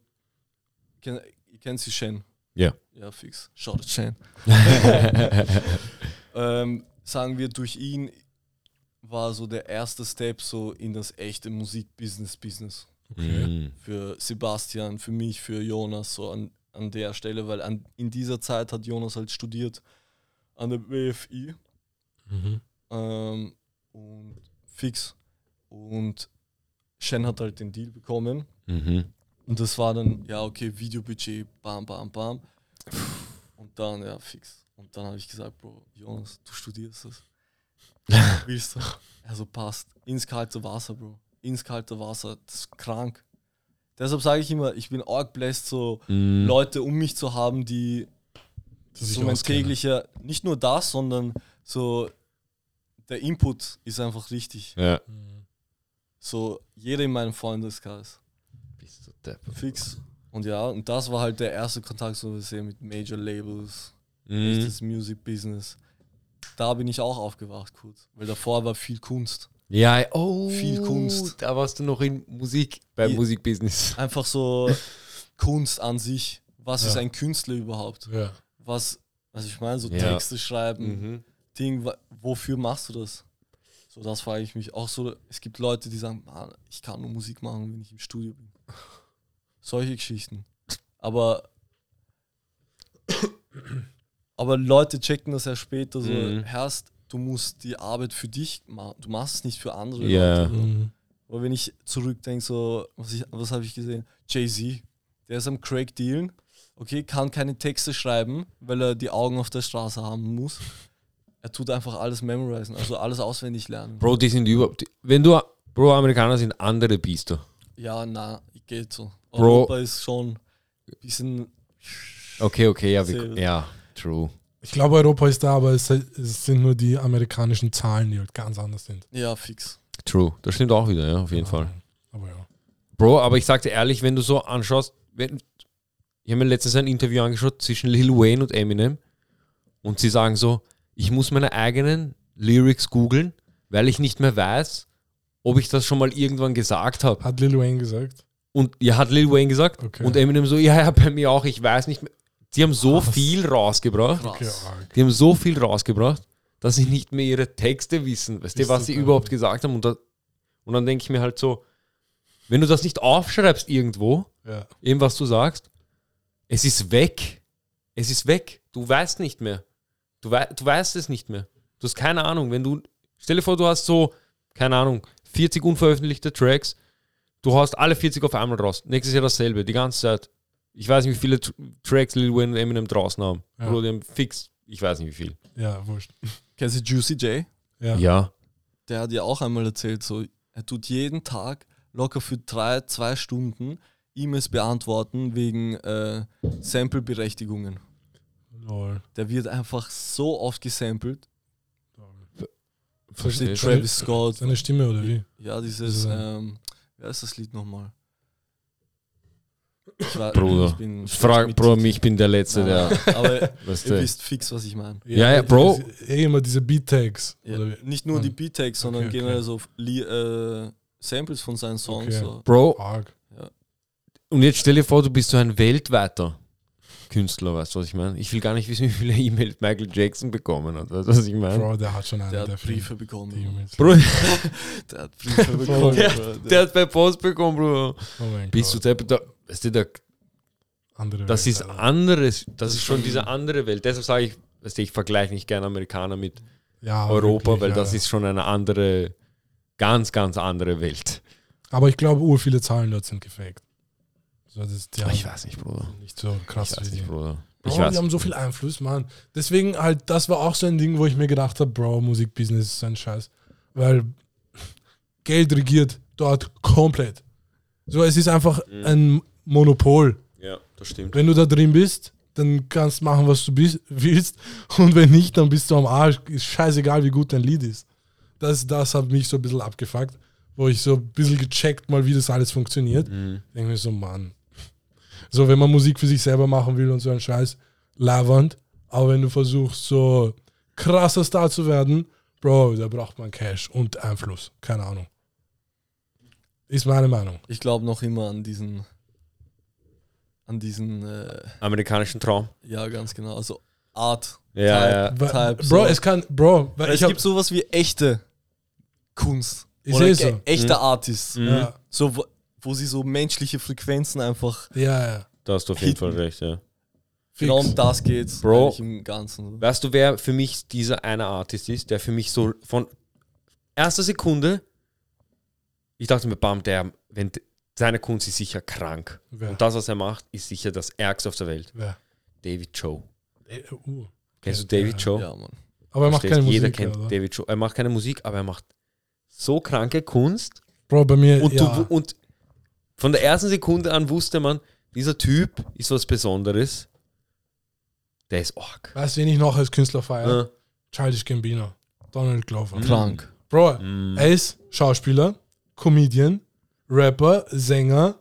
C: kenn, ihr kennt sie Shen?
A: Ja.
C: Ja, fix. Schaut Shen. ähm, sagen wir, durch ihn war so der erste Step so in das echte Musikbusiness-Business.
A: Mhm.
C: Für Sebastian, für mich, für Jonas, so an, an der Stelle, weil an, in dieser Zeit hat Jonas halt studiert an der WFI
B: Mhm.
C: ähm, und fix. Und Shen hat halt den Deal bekommen.
A: Mhm.
C: Und das war dann, ja, okay, Videobudget, bam, bam, bam. Und dann, ja, fix. Und dann habe ich gesagt, Bro, Jonas, du studierst das. Willst du? Also passt. Ins kalte Wasser, Bro. Ins kalte Wasser. Das ist krank. Deshalb sage ich immer, ich bin arg blessed, so
A: Mhm.
C: Leute um mich zu haben, die
B: sich
C: so mein täglicher, nicht nur das, sondern so der Input ist einfach richtig.
A: Ja.
C: So jeder in meinem Freundeskreis.
A: Bist du Depp.
C: Fix. Und ja, und das war halt der erste Kontakt so wir sehen mit Major Labels,
A: Mhm.
C: das Music Business. Da bin ich auch aufgewacht kurz, weil davor war viel Kunst.
A: Ja, oh.
C: Viel Kunst.
A: Da warst du noch in Musik, beim
C: Ja.
A: Musikbusiness.
C: Einfach so Kunst an sich. Was
B: Ja.
C: ist ein Künstler überhaupt?
B: Ja.
C: Was, was ich meine, so
A: Ja.
C: Texte schreiben,
A: Mhm.
C: Ding, wofür machst du das? So, das frage ich mich auch so. Es gibt Leute, die sagen, "Mann, ich kann nur Musik machen, wenn ich im Studio bin. Solche Geschichten. Aber, aber Leute checken das ja später so,
A: Mhm.
C: Herst, du musst die Arbeit für dich machen. Du machst es nicht für andere
A: Ja.
C: Leute.
B: Mhm.
C: Aber wenn ich zurückdenke, so, was, ich, was habe ich gesehen? Jay-Z, der ist am Craig dealen, okay, kann keine Texte schreiben, weil er die Augen auf der Straße haben muss. Er tut einfach alles memorisen, also alles auswendig lernen.
A: Bro, die sind überhaupt. Wenn du. Bro, Amerikaner sind andere Biester.
C: Ja, na, geht so.
A: Bro.
C: Europa ist schon ein bisschen.
A: Okay, okay, ja, wir, ja, true.
B: Ich glaube, Europa ist da, aber es, es sind nur die amerikanischen Zahlen, die halt ganz anders sind.
C: Ja, fix.
A: True. Das stimmt auch wieder, ja, auf jeden Fall.
B: Aber ja.
A: Bro, aber ich sag dir ehrlich, wenn du so anschaust, wenn, ich habe mir letztens ein Interview angeschaut zwischen Lil Wayne und Eminem und sie sagen so, ich muss meine eigenen Lyrics googeln, weil ich nicht mehr weiß, ob ich das schon mal irgendwann gesagt habe.
B: Hat Lil Wayne gesagt.
A: Und ja, hat Lil Wayne gesagt
B: Okay.
A: und Eminem so, ja, ja, bei mir auch, ich weiß nicht mehr. Die haben so
B: Krass.
A: viel rausgebracht,
C: Krass.
B: Okay,
A: die haben so viel rausgebracht, dass sie nicht mehr ihre Texte wissen, weißt du, was sie überhaupt gesagt haben. Und, da, und dann denke ich mir halt so, wenn du das nicht aufschreibst irgendwo,
B: Ja.
A: eben was du sagst, es ist weg. Es ist weg. Du weißt nicht mehr. Du, wei du weißt es nicht mehr. Du hast keine Ahnung. Wenn du, stell dir vor, du hast so, keine Ahnung, 40 unveröffentlichte Tracks, du hast alle 40 auf einmal raus. Nächstes Jahr dasselbe, die ganze Zeit. Ich weiß nicht, wie viele Tr- Tracks Lil Wayne und Eminem draußen haben.
B: Ja.
A: Die haben fix, ich weiß nicht wie viel.
B: Ja, wurscht.
C: Kennst du Juicy J?
B: Ja.
A: Ja.
C: Der hat ja auch einmal erzählt, so, er tut jeden Tag locker für drei, zwei Stunden E-Mails beantworten wegen äh, Sample-Berechtigungen.
B: Lol.
C: Der wird einfach so oft gesampelt.
A: Verstehe.
B: Seine-
C: Travis Scott.
B: Seine Stimme oder wie?
C: Ja, dieses, ähm, wer ist das Lied nochmal? Ich war-
A: Bruder.
C: ich bin
A: Frag, Bro, ich bin der Letzte,
C: Nein,
A: der.
C: Aber
A: Weißt
C: ihr
A: du.
C: wisst fix, was ich meine.
A: Ja, ja, Bro.
B: diese- Eh immer diese Beat-Tags.
C: Ja, nicht nur die. Beat-Tags, sondern
B: Okay, okay.
C: generell so äh, Samples von seinen Songs.
B: Okay.
C: So.
A: Bro,
B: Arg.
A: und jetzt stell dir vor, du bist so ein weltweiter Künstler, weißt du, was ich meine? Ich will gar nicht wissen, wie viele E-Mails Michael Jackson bekommen hat, weißt du, was ich meine?
B: Bro, der hat schon einen.
C: Der hat
B: der
C: Briefe
B: viel-
C: bekommen.
A: Bro,
C: Der hat Briefe bekommen.
A: der, der hat bei Post bekommen, Bro.
B: Oh mein
A: Bist du
B: Gott.
A: deppert, da, weißt du, da,
B: Andere
A: das
B: Welt,
A: ist
B: Alter.
A: anderes, das ist schon diese andere Welt. Deshalb sage ich, weißt du, ich vergleiche nicht gerne Amerikaner mit
B: ja,
A: Europa,
B: wirklich,
A: weil
B: ja.
A: das ist schon eine andere, ganz, ganz andere Welt.
B: Aber ich glaube, ur viele Zahlen dort sind gefaked. Das, die
A: ich
B: haben
A: weiß nicht, Bruder.
B: nicht so krass
A: Ich weiß
B: wie die.
A: nicht, Bruder.
B: Bro,
A: Ich weiß.
B: die haben so viel Einfluss, Mann. Deswegen halt, das war auch so ein Ding, wo ich mir gedacht habe, Bro, Musikbusiness ist ein Scheiß. Weil Geld regiert dort komplett. So, es ist einfach
A: Mhm.
B: ein Monopol.
A: Ja, das stimmt.
B: Wenn du da drin bist, dann kannst du machen, was du bist, willst. Und wenn nicht, dann bist du am Arsch. Ist scheißegal, wie gut dein Lied ist. Das, das hat mich so ein bisschen abgefuckt, wo ich so ein bisschen gecheckt mal, wie das alles funktioniert.
A: Mhm.
B: Denke mir so, Mann. So, wenn man Musik für sich selber machen will und so ein Scheiß, labernd. Aber wenn du versuchst, so krasser Star zu werden, Bro, da braucht man Cash und Einfluss. Keine Ahnung. Ist meine Meinung.
C: Ich glaube noch immer an diesen, an diesen, äh,
A: Amerikanischen Traum.
C: ja, ganz genau, also Art.
A: Ja,
C: Type,
A: ja.
C: Type,
B: Bro,
C: so.
B: es kann, Bro, weil ich
C: es
B: hab,
C: gibt sowas wie echte Kunst. Oder
B: eh
C: ge-
B: so.
C: echte
A: Mhm.
C: Artists.
A: Mhm.
B: ja,
C: So, wo, wo sie so menschliche Frequenzen einfach.
B: ja, ja.
A: Da hast du auf jeden
C: Hitten.
A: Fall recht, ja.
B: Fix.
C: Genau um das geht's.
A: Bro.
C: Im Ganzen.
A: Weißt du, wer für mich dieser eine Artist ist, der für mich so von erster Sekunde, ich dachte mir, bam, der, wenn seine Kunst ist sicher krank.
B: Wer?
A: Und das, was er macht, ist sicher das Ärgste auf der Welt.
B: Wer?
A: David Joe.
B: Äh, uh.
A: Kennst du David
B: ja.
A: Joe?
C: Ja, Mann.
B: Aber er macht
A: Verstehst?
B: keine Musik.
A: Jeder kennt
B: oder?
A: David Joe. Er macht keine Musik, aber er macht so kranke Kunst.
B: Bro, bei mir,
A: Und,
B: ja.
A: du, und von der ersten Sekunde an wusste man, dieser Typ ist was Besonderes. Der ist arg.
B: weißt du, wen ich noch als Künstler feiere?
A: Ja.
B: Childish Gambino. Donald Glover.
C: Krank.
B: Bro,
A: Mm.
B: er ist Schauspieler, Comedian, Rapper, Sänger.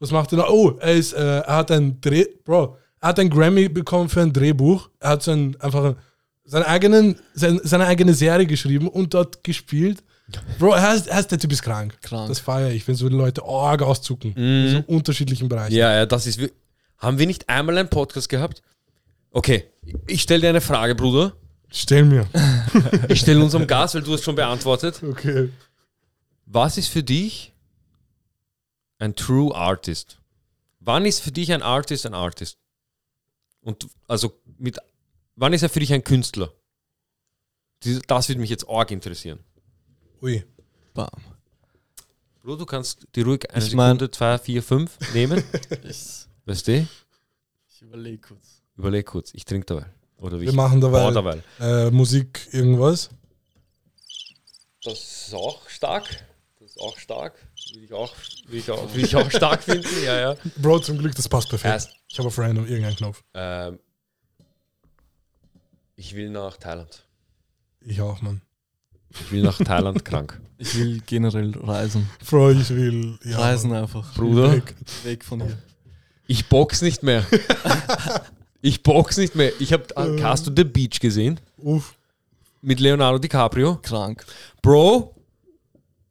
B: Was macht er noch? Oh, er ist, äh, er hat ein Dreh, Bro, er hat ein Grammy bekommen für ein Drehbuch. Er hat sein, einfach seinen eigenen, sein, seine eigene Serie geschrieben und dort gespielt. Bro, er ist, der Typ ist krank.
C: Krank.
B: Das feiere ich, wenn so die Leute arg auszucken.
A: Mhm.
B: In so unterschiedlichen Bereichen.
A: Ja, ja, das ist. Haben wir nicht einmal einen Podcast gehabt? Okay, ich stelle dir eine Frage, Bruder.
B: Stell mir.
A: Ich stelle unserem Gast, weil du es schon beantwortet.
B: Okay.
A: Was ist für dich ein True Artist? Wann ist für dich ein Artist ein Artist? Und also mit wann ist er für dich ein Künstler? Das würde mich jetzt arg interessieren.
B: Ui.
C: Bam.
A: Bro, du kannst die ruhig eine
C: Ich mein-
A: Sekunde, zwei, vier, fünf nehmen.
C: Ich,
A: weißt du?
C: ich überlege kurz.
A: Überleg kurz, ich trinke dabei. Oder wie
B: Wir
A: ich
B: machen dabei
A: dabei.
B: äh, Musik irgendwas.
A: Das ist auch stark. Das ist auch stark. Will ich auch, will ich auch, will ich auch stark finden. Ja, ja.
B: Bro, zum Glück, das passt perfekt.
A: Erst,
B: Ich habe auf random irgendeinen Knopf.
A: ähm, ich will nach Thailand.
B: Ich auch, Mann.
A: Ich will nach Thailand krank.
C: Ich will generell reisen.
B: Bro, ich will. Ja,
C: reisen einfach.
A: Bruder,
B: Weg.
C: Weg von hier.
A: ich box nicht mehr. Ich box nicht mehr. Ich hab, hast du The Beach gesehen?
B: Uff.
A: Mit Leonardo DiCaprio?
C: Krank.
A: Bro,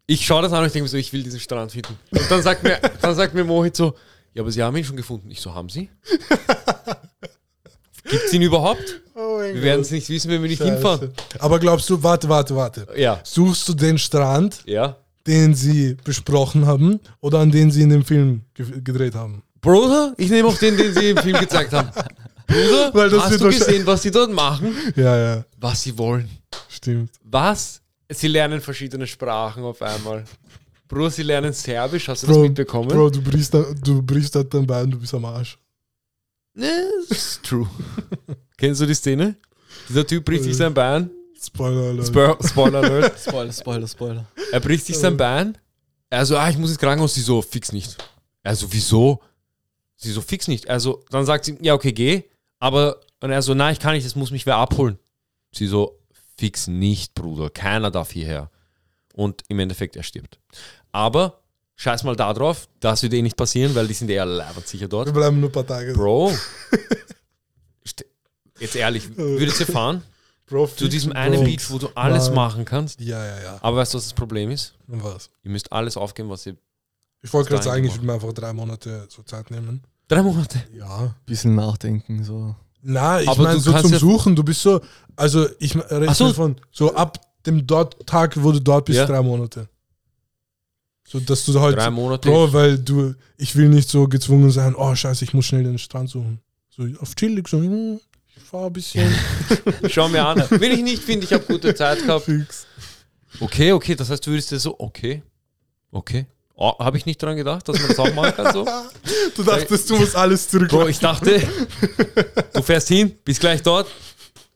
A: ich schaue das an und ich denke mir so, ich will diesen Strand finden. Und dann sagt mir, dann sagt mir Mohit so, ja, aber sie haben ihn schon gefunden. Ich so, haben sie? Gibt es ihn überhaupt?
B: Oh
A: Wir werden es nicht wissen, wenn wir nicht
B: Scheiße.
A: hinfahren.
B: Aber glaubst du, warte, warte, warte.
A: Ja,
B: Suchst du den Strand,
A: ja.
B: den sie besprochen haben oder an den sie in dem Film ge gedreht haben?
A: Bruder, ich nehme auch den, den sie im Film gezeigt haben. Bruder,
B: Weil das
A: hast du gesehen, was sie dort machen?
B: Ja, ja,
A: Was sie wollen.
B: stimmt.
A: Was? Sie lernen verschiedene Sprachen auf einmal. Bruder, sie lernen Serbisch, hast du das
B: Bro,
A: mitbekommen?
B: Bro, du brichst, da, du brichst da dein Bein, du bist am Arsch.
A: Das ist true. Kennst du die Szene? Dieser Typ bricht sich sein Bein.
B: Spoiler Alert.
A: Spo Spoiler Alert.
C: Spoiler, Spoiler, Spoiler.
A: Er bricht sich sein Bein. Also, ah, ich muss ins Krankenhaus. Sie so, fix nicht. Also, wieso? Sie so, fix nicht. Also, dann sagt sie, ja, okay, geh. Aber, und er so, nein, ich kann nicht, es muss mich wer abholen. Sie so, fix nicht, Bruder. Keiner darf hierher. Und im Endeffekt, er stirbt. Aber, scheiß mal da drauf, das wird eh nicht passieren, weil die sind eher leibend sicher
B: Wir
A: dort.
B: bleiben nur ein paar Tage.
A: Bro. Jetzt ehrlich, würdest du fahren?
B: Bro,
A: Zu diesem einen
B: Bro.
A: Beach, wo du alles
B: Mann.
A: machen kannst.
B: Ja, ja, ja.
A: Aber weißt du, was das Problem ist?
B: Und was?
A: Ihr müsst alles aufgeben, was ihr.
B: Ich wollte gerade sagen, ich würde mir einfach drei Monate so Zeit nehmen.
A: Drei Monate.
B: Ja.
C: Bisschen nachdenken, so.
B: Na, ich meine so zum
A: ja-
B: Suchen, du bist so, also ich rede
A: so.
B: von so ab dem dort Tag, wo du dort bist,
A: Ja.
B: drei Monate. So, dass du halt,
A: Drei Monate.
B: Bro, weil du, ich will nicht so gezwungen sein, oh scheiße, ich muss schnell den Strand suchen. So auf chillig, so, hm, ich fahr ein bisschen
A: Schau mir an. Will ich nicht, finde ich, habe gute Zeit gehabt.
B: fix.
A: Okay, okay, das heißt, du würdest dir so, okay, okay. Oh, habe ich nicht dran gedacht, dass man das auch machen kann so?
B: Du dachtest, du musst alles zurück.
A: Bro, ich dachte, du fährst hin, bist gleich dort,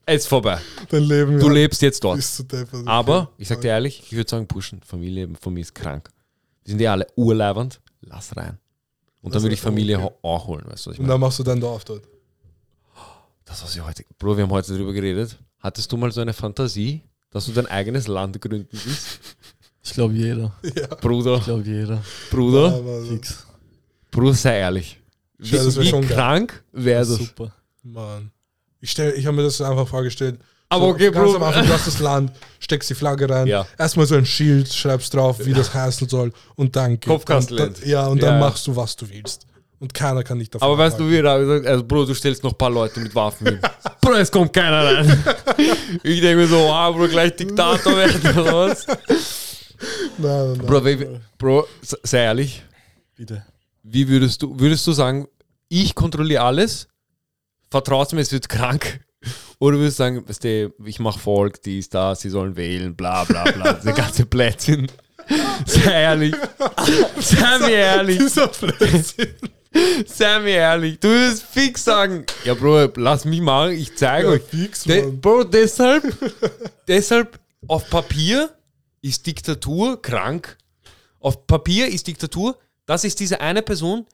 A: jetzt vorbei.
B: Dein Leben
A: Du
B: ja,
A: lebst jetzt dort.
B: bist du deppert.
A: Aber, ich sag dir ehrlich, ich würde sagen, pushen. Familie von mir ist krank. Wir sind ja alle urleibernd. Lass rein. Und dann
B: Lass
A: würde ich Familie
B: okay.
A: holen, weißt du, was ich
B: Und
A: meine?
B: dann machst du dein Dorf dort.
A: Das, was ich heute. Bro, wir haben heute darüber geredet. Hattest du mal so eine Fantasie, dass du dein eigenes Land gründen willst?
C: Ich glaube jeder.
A: Bruder,
C: Ich glaube jeder.
A: Bruder,
B: Aber,
C: Fix.
A: Bruder, sei ehrlich. Wie,
B: Ja, das wär
A: wie krank wäre das?
C: Super.
B: Mann. Ich, stell- ich habe mir das einfach vorgestellt.
A: Aber okay,
B: ganz
A: Bro.
B: am Anfang, du hast das Land, steckst die Flagge rein,
A: Ja.
B: erstmal so ein Schild, schreibst drauf, wie das heißen soll und dann
A: Kopfkastenland.
B: Ja, und dann
A: Ja.
B: machst du, was du willst. Und keiner kann dich davon
A: Aber weißt du, wie er gesagt also Bro, du stellst noch ein paar Leute mit Waffen hin. Bro, es kommt keiner rein. Ich denke mir so, wow, Bro, gleich Diktator werden oder was?
B: Nein, nein, nein.
A: Bro, wie- Bro, sei ehrlich,
C: Bitte.
A: wie würdest du, würdest du sagen, ich kontrolliere alles, vertraust mir, es wird krank? Oder würdest du sagen, weißt du, ich mache Volk, dies, das, sie sollen wählen, bla bla bla, der ganze Blödsinn. Sei ehrlich. Sei mir ehrlich.
B: Dieser Blödsinn.
A: Sei mir ehrlich. Du würdest fix sagen, ja Bro, lass mich machen, ich zeige
B: Ja,
A: euch.
B: fix,
A: De. Bro, deshalb, deshalb auf Papier ist Diktatur krank. Auf Papier ist Diktatur, das ist diese eine Person,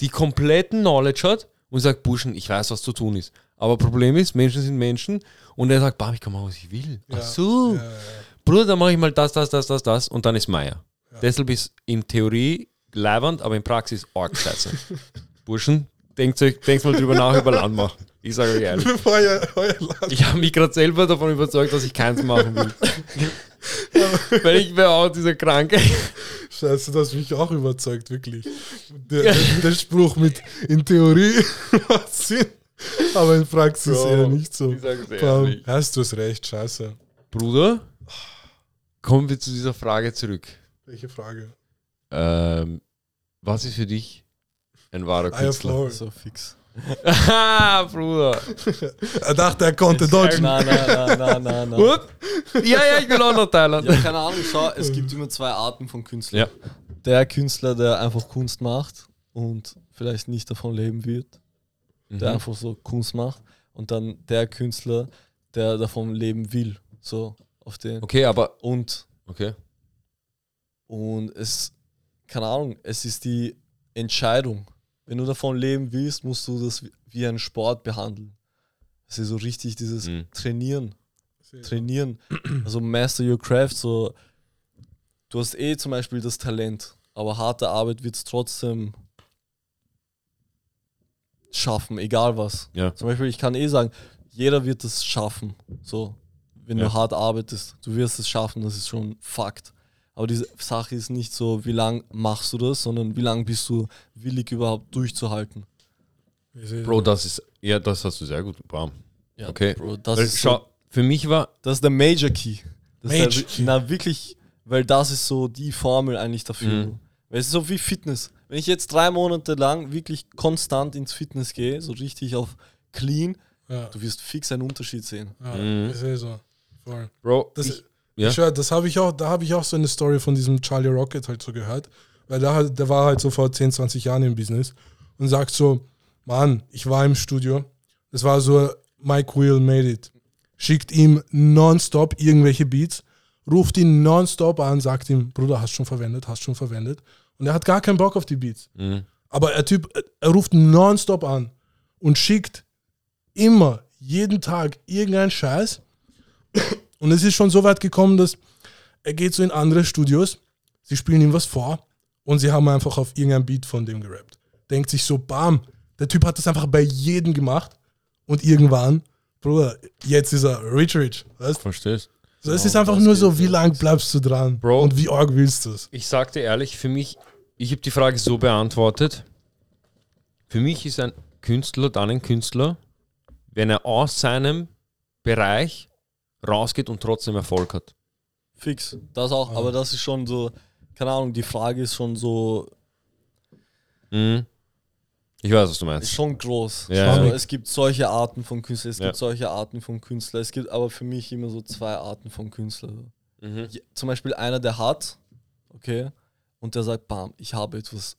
A: die kompletten Knowledge hat und sagt, Burschen, ich weiß, was zu tun ist. Aber Problem ist, Menschen sind Menschen und er sagt, bam, ich kann machen, was ich will. Ach so.
B: Ja, ja, ja.
A: Bruder, dann mache ich mal das, das, das, das, das und dann ist Meier. Deshalb ist in Theorie leibernd, aber in Praxis arg scheiße. Burschen, denkt, euch, denkt mal drüber nach über Land machen. Ich sage euch ehrlich.
B: Euer, euer.
A: Ich habe mich gerade selber davon überzeugt, dass ich keins machen will. Weil ich wäre auch dieser Kranke.
B: Scheiße, das hat mich auch überzeugt, wirklich. Der, der, der Spruch mit in Theorie macht Sinn, aber in Praxis
A: Bro,
B: eher nicht so.
A: ich sag's dir
B: Bam.
A: ehrlich.
B: Hast du es recht, scheiße.
A: Bruder, kommen wir zu dieser Frage zurück.
B: Welche Frage?
A: Ähm, was ist für dich ein wahrer Künstler?
C: So fix.
A: Haha, Bruder.
B: Er dachte, er konnte dodgen.
C: Nein, nein, nein, nein, nein.
A: What? Ja, ja, ich will auch nach Thailand.
C: Ja, keine Ahnung, schau, es gibt immer zwei Arten von Künstlern.
A: Ja.
C: der Künstler, der einfach Kunst macht und vielleicht nicht davon leben wird, der
A: Mhm.
C: einfach so Kunst macht. Und dann der Künstler, der davon leben will. So auf den.
A: Okay, aber
C: Und,
A: okay.
C: und es, keine Ahnung, es ist die Entscheidung. Wenn du davon leben willst, musst du das wie- einen Sport behandeln. Es ist so richtig dieses
A: Mhm.
C: Trainieren. Trainieren. Also master your craft. So, du hast eh zum Beispiel das Talent, aber harte Arbeit wird es trotzdem schaffen, egal was.
A: Ja.
C: Zum Beispiel, ich kann eh sagen, jeder wird es schaffen. So, wenn
A: Ja.
C: du hart arbeitest, du wirst es schaffen, das ist schon Fakt. Aber diese Sache ist nicht so, wie lange machst du das, sondern wie lange bist du willig überhaupt durchzuhalten.
A: Bro, das ist, ja, das hast du sehr gut. Bam.
C: Ja,
A: Okay.
C: Bro, das,
A: Weil,
C: ist
A: schau,
C: so,
A: für mich war,
C: das ist der Major Key. Das
B: Major
C: ist der,
B: Key.
C: Na wirklich, weil das ist so die Formel eigentlich dafür.
A: Mhm.
C: Weil es ist so wie Fitness. Wenn ich jetzt drei Monate lang wirklich konstant ins Fitness gehe, so richtig auf clean,
B: Ja,
C: du wirst fix einen Unterschied sehen.
B: ja
A: Mhm.
B: ich sehe so. Voll.
A: Bro,
B: Das,
A: ich, ja.
B: ich das habe ich auch, da habe ich auch so eine Story von diesem Charlie Rocket halt so gehört. Weil der, halt, der war halt so vor 10, 20 Jahren im Business und sagt so, Mann, ich war im Studio. Das war so, Mike Will made it. Schickt ihm nonstop irgendwelche Beats, ruft ihn nonstop an, sagt ihm, Bruder, hast schon verwendet, hast schon verwendet. Und er hat gar keinen Bock auf die Beats.
A: Mhm.
B: Aber der Typ, er ruft nonstop an und schickt immer, jeden Tag irgendeinen Scheiß. Und es ist schon so weit gekommen, dass er geht so in andere Studios, sie spielen ihm was vor und sie haben einfach auf irgendein Beat von dem gerappt. Denkt sich so, bam, der Typ hat das einfach bei jedem gemacht und irgendwann, Bruder, jetzt ist er rich rich. Weißt?
A: Verstehst?
B: So, es
C: Genau,
B: ist einfach nur so, wie
C: jetzt.
B: lang bleibst du dran
A: Bro.
B: und wie arg willst du es?
A: Ich sagte ehrlich, für mich, ich habe die Frage so beantwortet. Für mich ist ein Künstler dann ein Künstler, wenn er aus seinem Bereich rausgeht und trotzdem Erfolg hat.
C: Fix. Das auch, aber das ist schon so, keine Ahnung, die Frage ist schon so,
A: Mhm. Ich weiß, was du
C: ist
A: meinst.
C: schon groß.
A: Ja,
C: also,
B: ja.
C: Es gibt solche Arten von Künstlern, es
A: Ja.
C: gibt solche Arten von Künstlern. Es gibt aber für mich immer so zwei Arten von Künstlern.
A: Mhm.
C: Zum Beispiel einer, der hat, okay, und der sagt, bam, ich habe etwas,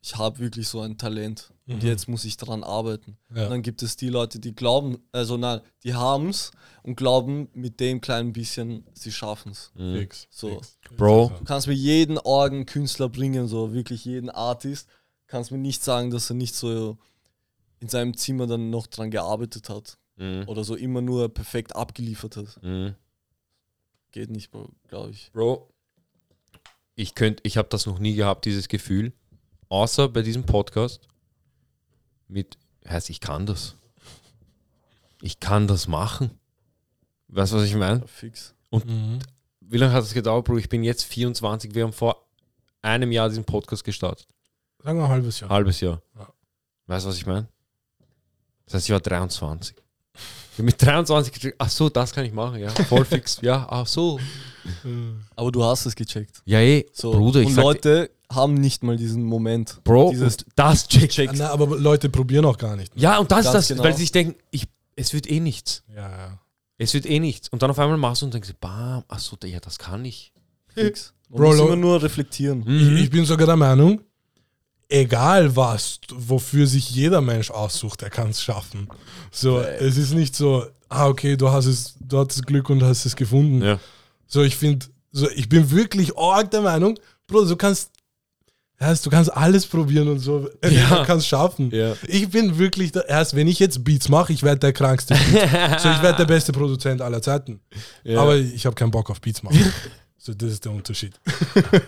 C: ich habe wirklich so ein Talent und
B: Mhm.
C: jetzt muss ich daran arbeiten.
B: Ja.
C: Und dann gibt es die Leute, die glauben, also nein, die haben es und glauben mit dem kleinen bisschen, sie schaffen es.
A: Mhm.
C: So.
A: Bro.
C: Du kannst mir jeden Orgenkünstler bringen, so wirklich jeden Artist, kannst mir nicht sagen, dass er nicht so in seinem Zimmer dann noch dran gearbeitet hat
A: Mhm.
C: oder so immer nur perfekt abgeliefert hat.
A: Mhm.
C: Geht nicht, glaube ich.
A: Bro, ich könnte, ich habe das noch nie gehabt, dieses Gefühl, außer bei diesem Podcast mit, heißt, ich kann das. Ich kann das machen. Weißt du, was ich meine?
C: Ja, fix.
B: Mhm.
A: Wie lange hat es gedauert, Bro? Ich bin jetzt 24, wir haben vor einem Jahr diesen Podcast gestartet.
B: Sagen wir ein halbes Jahr.
A: Halbes Jahr.
B: Ja.
A: Weißt du, was ich meine? Das heißt, ich war 23. Ich mit 23 gecheckt, ach so, das kann ich machen, ja, voll fix. Ja, ach so.
C: Aber du hast es gecheckt.
A: Ja, eh,
C: So.
A: Bruder, ich
C: und
A: sag
C: Leute haben nicht mal diesen Moment.
A: Bro,
C: dieses
A: das check.
C: checkt.
B: Na, aber Leute probieren auch gar nicht.
A: Ja, und das ist das,
C: genau.
A: weil sie sich denken, ich, es wird eh nichts.
B: Ja, ja.
A: Es wird eh nichts. Und dann auf einmal machst du und denkst, bam, ach so, ja, das kann ich.
C: Fix.
B: Bro,
C: immer nur reflektieren.
A: Mhm.
B: Ich, ich bin sogar der Meinung, egal was, wofür sich jeder Mensch aussucht, er kann es schaffen. So,
C: Fact.
B: es ist nicht so, ah, okay, du hast es, du hattest Glück und hast es gefunden.
A: Ja.
B: So, ich finde, so, ich bin wirklich arg der Meinung, Bro, du kannst, erst, du kannst alles probieren und so,
A: Ja.
B: du kannst schaffen.
A: Ja.
B: Ich bin wirklich, der, erst wenn ich jetzt Beats mache, ich werde der krankste. Beat. so, ich werde der beste Produzent aller Zeiten.
A: Ja.
B: Aber ich habe keinen Bock auf Beats machen. so, das ist der Unterschied.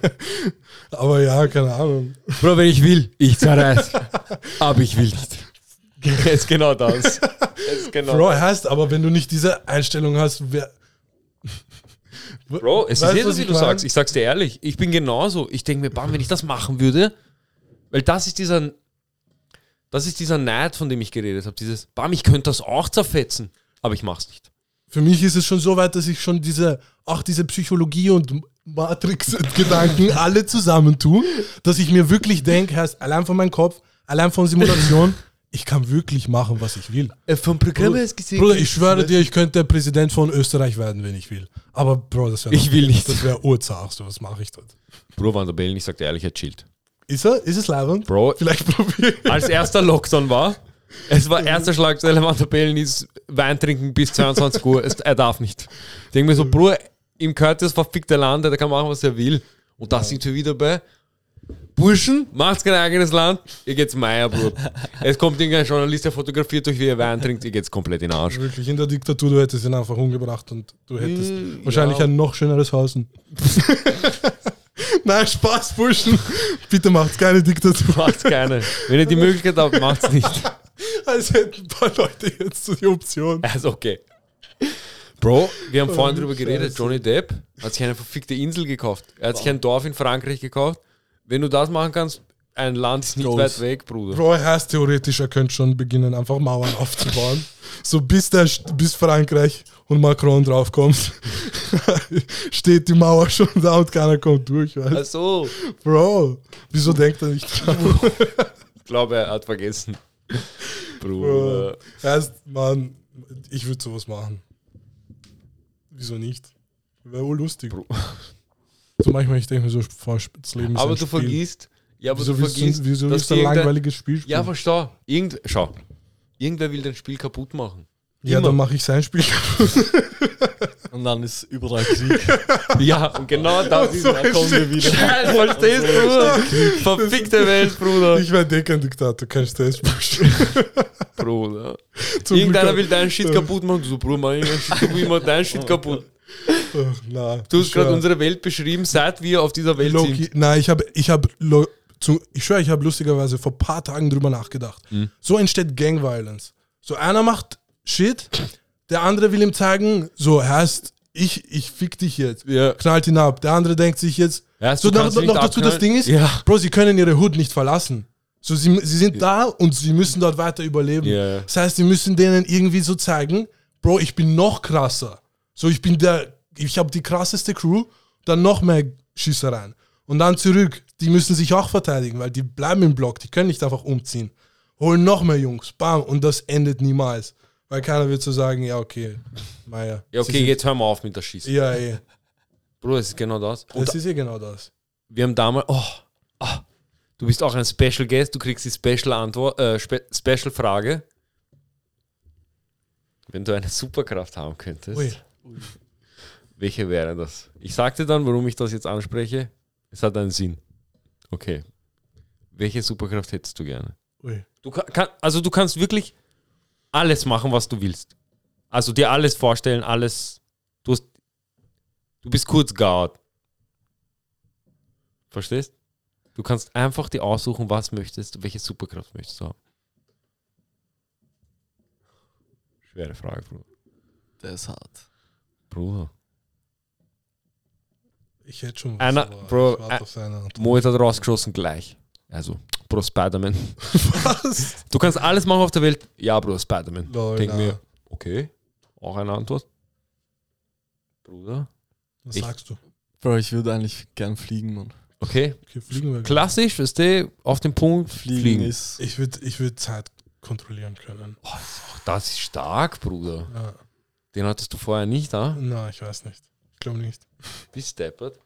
B: Aber ja, keine Ahnung.
A: Bro, wenn ich will, ich zerreiß. Aber ich will nicht. Das ist genau das. Das ist genau
B: Bro, heißt aber, wenn du nicht diese Einstellung hast, wer.
A: Bro, es
B: Weißt
A: ist eh
B: was
A: wie
B: ich
A: du
B: mein?
A: sagst. Ich sag's dir ehrlich. Ich bin genauso. Ich denke mir, bam, wenn ich das machen würde, weil das ist dieser, das ist dieser Neid, von dem ich geredet habe. Dieses, bam, ich könnte das auch zerfetzen, aber ich mach's nicht.
B: Für mich ist es schon so weit, dass ich schon diese, auch diese Psychologie und Matrix-Gedanken alle zusammentue, dass ich mir wirklich denke, heißt, allein von meinem Kopf, allein von Simulation, ich kann wirklich machen, was ich will.
A: vom Programm
B: Bruder, Bruder, ich schwöre dir, ich könnte Präsident von Österreich werden, wenn ich will. Aber Bro, das wäre
A: Ich will nicht.
B: Das wäre urzach, so was mache ich dort.
A: Bro, Van der Bellen, ich sag dir ehrlich, er chillt.
B: Ist er? Ist es leibend?
A: Bro,
B: Vielleicht probieren.
A: als erster Lockdown war, es war erster Schlagzeile, Van der Bellen ist Wein trinken bis 22 Uhr, es, er darf nicht. Ich denke mir so, Bro, ihm gehört das verfickte Land, der kann machen, was er will. Und da sind wir wieder bei Burschen, macht's kein eigenes Land, ihr geht's Meier, Bro. Es kommt irgendein Journalist, der fotografiert euch, wie ihr Wein trinkt, ihr geht's komplett in den Arsch.
B: Wirklich, in der Diktatur, du hättest ihn einfach umgebracht und du hättest
A: Mm,
B: wahrscheinlich
A: ja.
B: ein noch schöneres Hausen. Nein, Spaß, Burschen. Bitte macht's keine Diktatur.
A: Macht's keine. Wenn ihr die Möglichkeit habt, macht's nicht.
B: Als hätten ein paar Leute jetzt so die Option.
A: Also okay. Bro, wir haben vorhin
B: Oh,
A: drüber geredet.
B: Scheiße.
A: Johnny Depp hat sich eine verfickte Insel gekauft. Er hat sich ein Dorf in Frankreich gekauft. Wenn du das machen kannst, ein Land ist nicht
C: Groß.
A: weit weg, Bruder.
B: Bro, er heißt theoretisch, er könnte schon beginnen, einfach Mauern aufzubauen. So bis, der, bis Frankreich und Macron draufkommt, steht die Mauer schon da und keiner kommt durch. Weißt?
A: Ach so.
B: Bro, wieso denkt er nicht dran?
A: Ich glaube, er hat vergessen.
B: Bro.
A: Bruder.
B: Erst, Mann, ich würde sowas machen. Wieso nicht? Wäre wohl lustig.
A: Bro.
B: So manchmal, ich denke mir so, das Leben ist
A: Aber du
B: Spiel.
A: vergisst. Ja, aber
B: Wieso
A: du vergisst.
B: wieso
A: dass
B: du ein langweiliges Spiel spielen?
A: Ja, versteh. Irgend, schau. Irgendwer will dein Spiel kaputt machen.
B: Ja
A: immer.
B: dann mache ich sein Spiel.
C: Und dann ist überall Krieg.
A: Ja, und genau das ist
B: so
C: Da kommen wir wieder.
A: Scheiße, verstehst du, Bruder? Verfickte Welt, Bruder.
B: Ich werde kein Diktator, kein Stellsbuch.
A: Bruder.
B: Zum
A: Irgendeiner will deinen Shit kaputt machen. Du so, Bruder, mach irgendeinen Shit kaputt, ich mach deinen Shit kaputt.
B: Ach, na,
A: Du hast gerade unsere Welt beschrieben, seit wir auf dieser Welt
B: Loki,
A: sind.
B: nein, ich habe, ich habe, zu, ich schwöre, ich habe lustigerweise vor ein paar Tagen drüber nachgedacht.
A: Hm.
B: So entsteht Gang Violence. So einer macht Shit, der andere will ihm zeigen, so heißt, ich, ich fick dich jetzt.
A: Ja.
B: Knallt ihn ab. Der andere denkt sich jetzt,
A: Ja,
B: so noch, noch dazu das. Ding ist,
A: Ja.
B: Bro, sie können ihre Hood nicht verlassen. So, sie, sie sind da und sie müssen dort weiter überleben.
A: Ja.
B: Das heißt, sie müssen denen irgendwie so zeigen, Bro, ich bin noch krasser. So, ich bin der, ich habe die krasseste Crew, dann noch mehr Schießereien. Und dann zurück, die müssen sich auch verteidigen, weil die bleiben im Block, die können nicht einfach umziehen. Holen noch mehr Jungs, bam, und das endet niemals. Weil keiner wird so sagen, ja, okay, Meier.
A: Ja, okay, jetzt hör mal auf mit der Schießen.
B: Ja, eh.
A: Bruder, es ist genau das. Und
B: Das ist ja genau das.
A: wir haben damals, oh, ah, du bist auch ein Special Guest, du kriegst die Special Antwort, äh, Spe Special Frage. Wenn du eine Superkraft haben könntest,
B: Ui.
A: welche wäre das? Ich sagte dann, warum ich das jetzt anspreche. Es hat einen Sinn. Okay. Welche Superkraft hättest du gerne?
B: Ui.
A: Du kann, kann, also du kannst wirklich alles machen, was du willst. Also dir alles vorstellen, alles. Du, hast, du bist kurz God. Verstehst? Du kannst einfach dir aussuchen, was möchtest du, welche Superkraft möchtest du haben. Schwere Frage, Bruder.
C: Der ist hart.
A: Bruder.
B: Ich hätte schon
A: Einer-
B: aber
A: Bro,
B: ich warte
A: äh,
B: auf seine Antwort.
A: Moet hat rausgeschossen gleich. Also, Bro, Spider-Man.
B: Was?
A: Du kannst alles machen auf der Welt. Ja, Bro, Spider-Man. Denk
B: na.
A: mir, okay, auch eine Antwort. Bruder.
B: Was
A: Ich-
B: sagst du?
C: Bro, ich würde eigentlich gern fliegen, Mann.
A: Okay,
B: Okay, fliegen wir.
A: klassisch, weißt du, auf den Punkt
C: Fliegen,
A: fliegen.
C: ist.
B: Ich würde ich würd Zeit kontrollieren können.
A: Das ist stark, Bruder.
B: Ja.
A: Den hattest du vorher nicht, da?
B: Na, ich weiß nicht. Ich glaube nicht.
A: Bist deppert.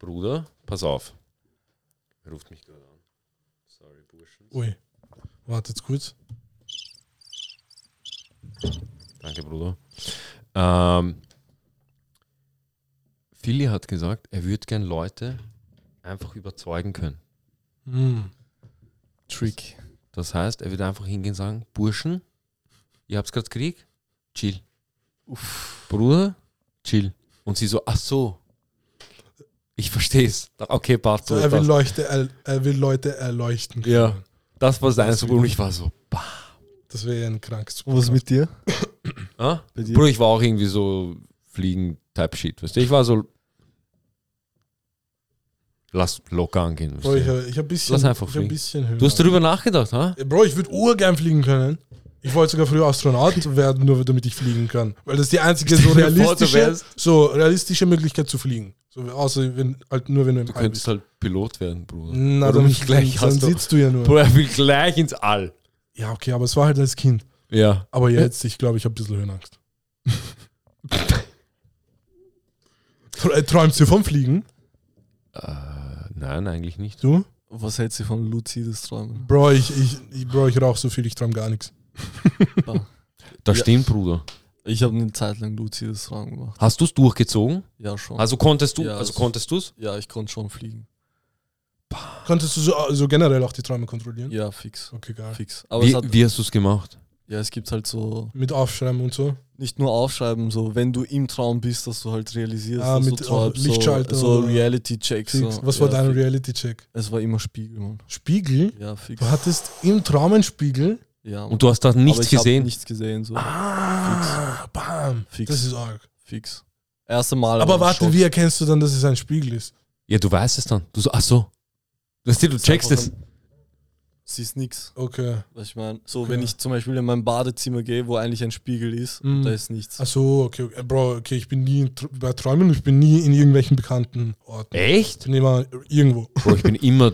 A: Bruder, pass auf. Er ruft mich gerade an.
B: Ui. Wartet kurz.
A: Danke, Bruder. Ähm, Philly hat gesagt, er würde gern Leute einfach überzeugen können.
B: Hm.
C: Trick.
A: Das heißt, er würde einfach hingehen und sagen, Burschen, ihr habt gerade Krieg? Chill. Bruder, chill. Und sie so, ach so. Ich verstehe es. Okay, passt.
B: So, er, will
A: das,
B: Leuchte, er, er will Leute erleuchten können.
A: Ja. Das war sein
B: Das
A: Super. Und ich war so, bah.
B: Das wäre ja ein krankes
C: Und was mit dir?
A: Ah?
C: Bei dir?
A: Bruder, ich war auch irgendwie so Fliegen-Type-Shit. Weißt du? Ich war so, lass locker angehen.
B: Bro, ich, hab- ich habe bisschen,
A: Lass einfach
B: ich hab ein
A: fliegen.
B: bisschen.
A: Du hast darüber nachgedacht, ha?
B: Bro, ich würde urgern fliegen können. Ich wollte sogar früher Astronaut werden, nur damit ich fliegen kann. Weil das ist die einzige so realistische, so realistische Möglichkeit zu fliegen. So, außer wenn, halt nur wenn du im
A: Du
B: All
A: könntest
B: bist.
A: halt Pilot werden, Bruder.
B: Na,
A: Warum
B: dann,
A: nicht gleich
B: dann, dann
A: hast du-
B: sitzt du ja nur.
A: Bro, er will gleich ins All.
B: Ja, okay, aber es war halt als Kind.
A: Ja.
B: Aber jetzt, ich glaube, ich habe ein bisschen Höhenangst. Äh, Träumst du vom Fliegen?
A: Äh, nein, eigentlich nicht.
B: Du?
C: Was hältst du von luzides Träumen?
B: Bro, ich, ich, ich, Bro, ich rauche so viel, ich träume gar nichts.
A: Das
C: Ja.
A: stimmt, Bruder.
C: Ich habe eine Zeit lang luzides Träumen gemacht.
A: Hast du es durchgezogen?
C: Ja, schon.
A: Also konntest du,
C: Ja,
A: also
C: das-
A: konntest du es?
C: ja, ich konnte schon fliegen.
B: Konntest du so, so generell auch die Träume kontrollieren?
C: Ja, fix.
B: Okay, geil.
C: Fix. Aber
A: Wie,
C: hat,
A: wie hast du es gemacht?
C: ja, es gibt halt so,
B: Mit Aufschreiben und so.
C: nicht nur aufschreiben, so, wenn du im Traum bist, dass du halt realisierst,
B: Ah,
C: dass
B: mit
C: du
B: auch
C: träumst,
B: Lichtschalter
C: so, so Reality-Checks. So.
B: Was war
C: ja,
B: dein
C: fix.
B: Reality-Check?
C: Es war immer Spiegel, Mann.
B: Spiegel?
C: Ja, fix.
B: Du hattest im Traum einen Spiegel?
C: Ja,
A: Und du hast da
C: aber
A: nichts
C: ich
A: gesehen?
C: nichts gesehen, so.
B: Ah, bam.
C: Fix.
B: Das ist arg.
C: Fix. Erste Mal.
B: Aber
C: war
B: warte,
C: Schock.
B: wie erkennst du dann, dass es ein Spiegel ist?
A: Ja, du weißt es dann. Du so, ach so. Weißt du, du
C: Ist
A: checkst es.
C: Siehst nix.
B: Okay.
C: Was ich meine, so
B: Okay.
C: wenn ich zum Beispiel in mein Badezimmer gehe, wo eigentlich ein Spiegel ist,
B: Mhm.
C: da ist nichts.
B: Ach so, okay, okay. Bro, okay, ich bin nie bei Träumen, ich bin nie in irgendwelchen bekannten Orten. Ich
A: Echt?
B: bin immer irgendwo.
A: Bro, ich bin immer,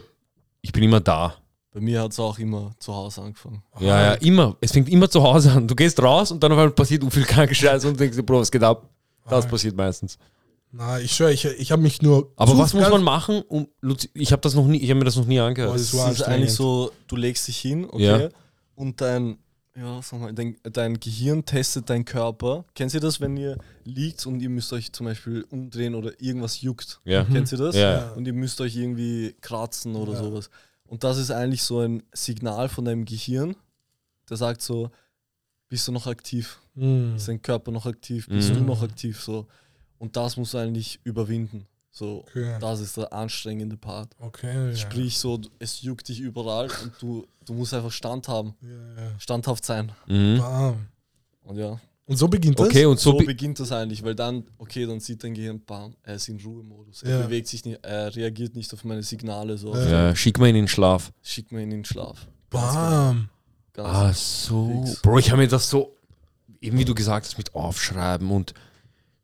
A: ich bin immer da.
C: Bei mir hat es auch immer zu Hause angefangen.
A: Ja, ja, immer. Es fängt immer zu Hause an. Du gehst raus und dann auf einmal passiert viel kranke Scheiße und denkst dir, Bro, was geht ab? Das
B: Ah.
A: passiert meistens.
B: Na, ich schwöre, ich, ich habe mich nur.
A: Aber was muss man machen, um ich habe das noch nie, ich habe mir das noch nie angehört.
C: Es
B: ist so
C: ist eigentlich so, du legst dich hin, okay,
A: Ja.
C: und dein, ja, sag mal, dein, dein Gehirn testet deinen Körper. Kennt ihr das, wenn ihr liegt und ihr müsst euch zum Beispiel umdrehen oder irgendwas juckt?
A: Ja.
C: Kennt ihr das?
A: Ja.
C: Und ihr müsst euch irgendwie kratzen oder
B: Ja.
C: sowas. Und das ist eigentlich so ein Signal von deinem Gehirn, der sagt so, bist du noch aktiv?
B: Hm.
C: Ist dein Körper noch aktiv? Bist
A: Mhm.
C: du noch aktiv? So. Und das musst du eigentlich überwinden. So,
B: Okay.
C: das ist der anstrengende Part.
B: Okay. Ja.
C: Sprich, so, es juckt dich überall und du, du musst einfach Stand haben,
B: Ja, ja.
C: standhaft sein.
A: Mhm.
B: Bam.
C: Und ja,
B: Und so beginnt das?
A: Okay, und so,
C: so
A: be-
C: beginnt das eigentlich, weil dann, okay, dann sieht dein Gehirn, bam, er ist in Ruhemodus. Er
B: Ja.
C: bewegt sich nicht, er reagiert nicht auf meine Signale. So,
B: Ja.
A: ja, schick mal ihn in den Schlaf.
C: schick mir ihn in den Schlaf.
B: Bam.
C: Ganz
A: Ah, so.
C: Fix.
A: Bro, ich habe mir das so, eben wie du gesagt hast, mit Aufschreiben und.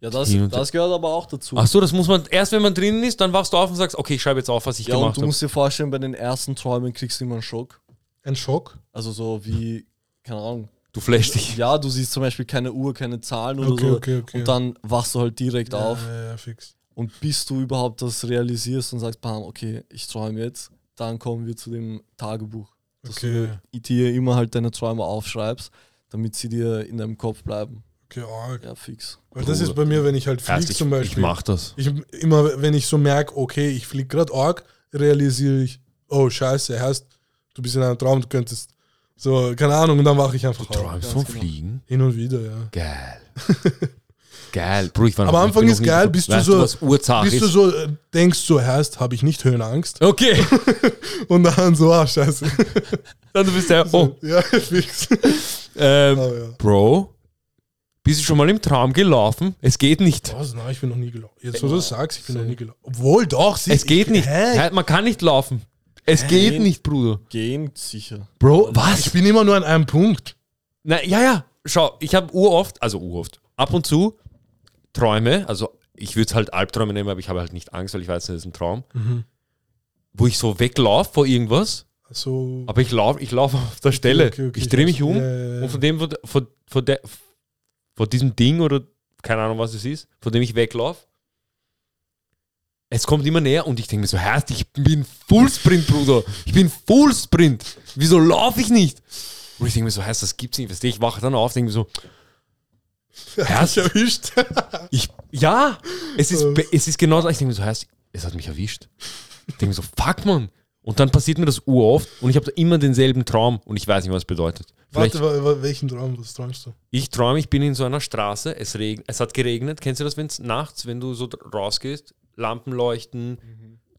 C: Ja, das, das gehört aber auch dazu.
A: Ach so, das muss man, erst wenn man drinnen ist, dann wachst du auf und sagst, okay, ich schreibe jetzt auf, was ich
C: ja, und
A: gemacht
C: du
A: habe.
C: musst dir vorstellen, bei den ersten Träumen kriegst du immer einen Schock.
B: Ein Schock?
C: Also so wie, keine Ahnung.
A: Du flashst dich.
C: Ja, du siehst zum Beispiel keine Uhr, keine Zahlen oder
B: Okay,
C: so.
B: okay, okay.
C: Und dann wachst du halt direkt
B: ja,
C: auf.
B: Ja, ja, fix.
C: Und bis du überhaupt das realisierst und sagst, bam, okay, ich träume jetzt, dann kommen wir zu dem Tagebuch. Dass
B: Okay.
C: du dir immer halt deine Träume aufschreibst, damit sie dir in deinem Kopf bleiben.
B: Okay, arg.
C: Ja, fix.
B: Weil das ist bei mir, wenn ich halt fliege
A: ich,
B: zum
A: ich
B: Beispiel.
A: mach das.
B: Ich, immer, wenn ich so merke, okay, ich fliege gerade arg, realisiere ich, oh, scheiße, heißt, du bist in einem Traum, du könntest so, keine Ahnung, und dann wache ich einfach
A: Du
B: auf.
A: träumst vom
C: genau.
A: Fliegen?
B: Hin und wieder, ja.
A: Geil. Geil. Bro, ich war
B: Am
A: noch-
B: Anfang ist geil,
A: geflogen.
B: bis du
A: weißt
B: so-
A: was Uhrzeit
B: Bis
A: ist?
B: du so äh, denkst, so heißt, habe ich nicht Höhenangst.
A: okay.
B: Und dann so, ah, scheiße.
A: dann du bist der, oh,
B: Ja, fix.
A: ähm,
B: Oh, ja.
A: Bro, bist du schon mal im Traum gelaufen? Es geht nicht.
B: Was? Nein, ich bin noch nie gelaufen. Jetzt, wo
C: Ja,
B: du das sagst, ich bin noch nie gelaufen. Obwohl, doch. sie-
A: Es geht
B: ich,
A: nicht.
B: Hä?
A: Man kann nicht laufen. Es geht
C: Gehen.
A: nicht, Bruder.
C: Gehen sicher.
A: Bro,
B: Ich
A: was?
B: bin immer nur an einem Punkt.
A: Na, ja, ja. Schau, ich habe uroft, also uroft, ab und zu Träume, also ich würde es halt Albträume nehmen, aber ich habe halt nicht Angst, weil ich weiß, das ist ein Traum, wo ich so weglaufe vor irgendwas,
B: Also,
A: aber ich laufe ich lauf auf der Stelle.
B: okay, okay,
A: ich
B: ich
A: drehe mich
B: weiß.
A: um
B: Ja, ja, ja.
A: und von dem, von, von, von, der, von diesem Ding oder keine Ahnung, was es ist, von dem ich weglaufe, es kommt immer näher und ich denke mir so, heißt, ich bin Fullsprint, Bruder. Ich bin Fullsprint. Wieso laufe ich nicht? Und ich denke mir so, heißt, das gibt's nicht. Ich wache dann auf, denke mir so,
B: Hast du erwischt?
A: ich, ja, es ist, es ist genau so. Ich denke mir so, heißt, es hat mich erwischt. Ich denke mir so, fuck, man. Und dann passiert mir das uroft und ich habe da immer denselben Traum und ich weiß nicht, was es bedeutet. Vielleicht,
B: Warte, wa- wa- welchen Traum, was träumst du?
A: ich träume, ich bin in so einer Straße, es, regnet, es hat geregnet. Kennst du das, wenn es nachts, wenn du so rausgehst, Lampen leuchten,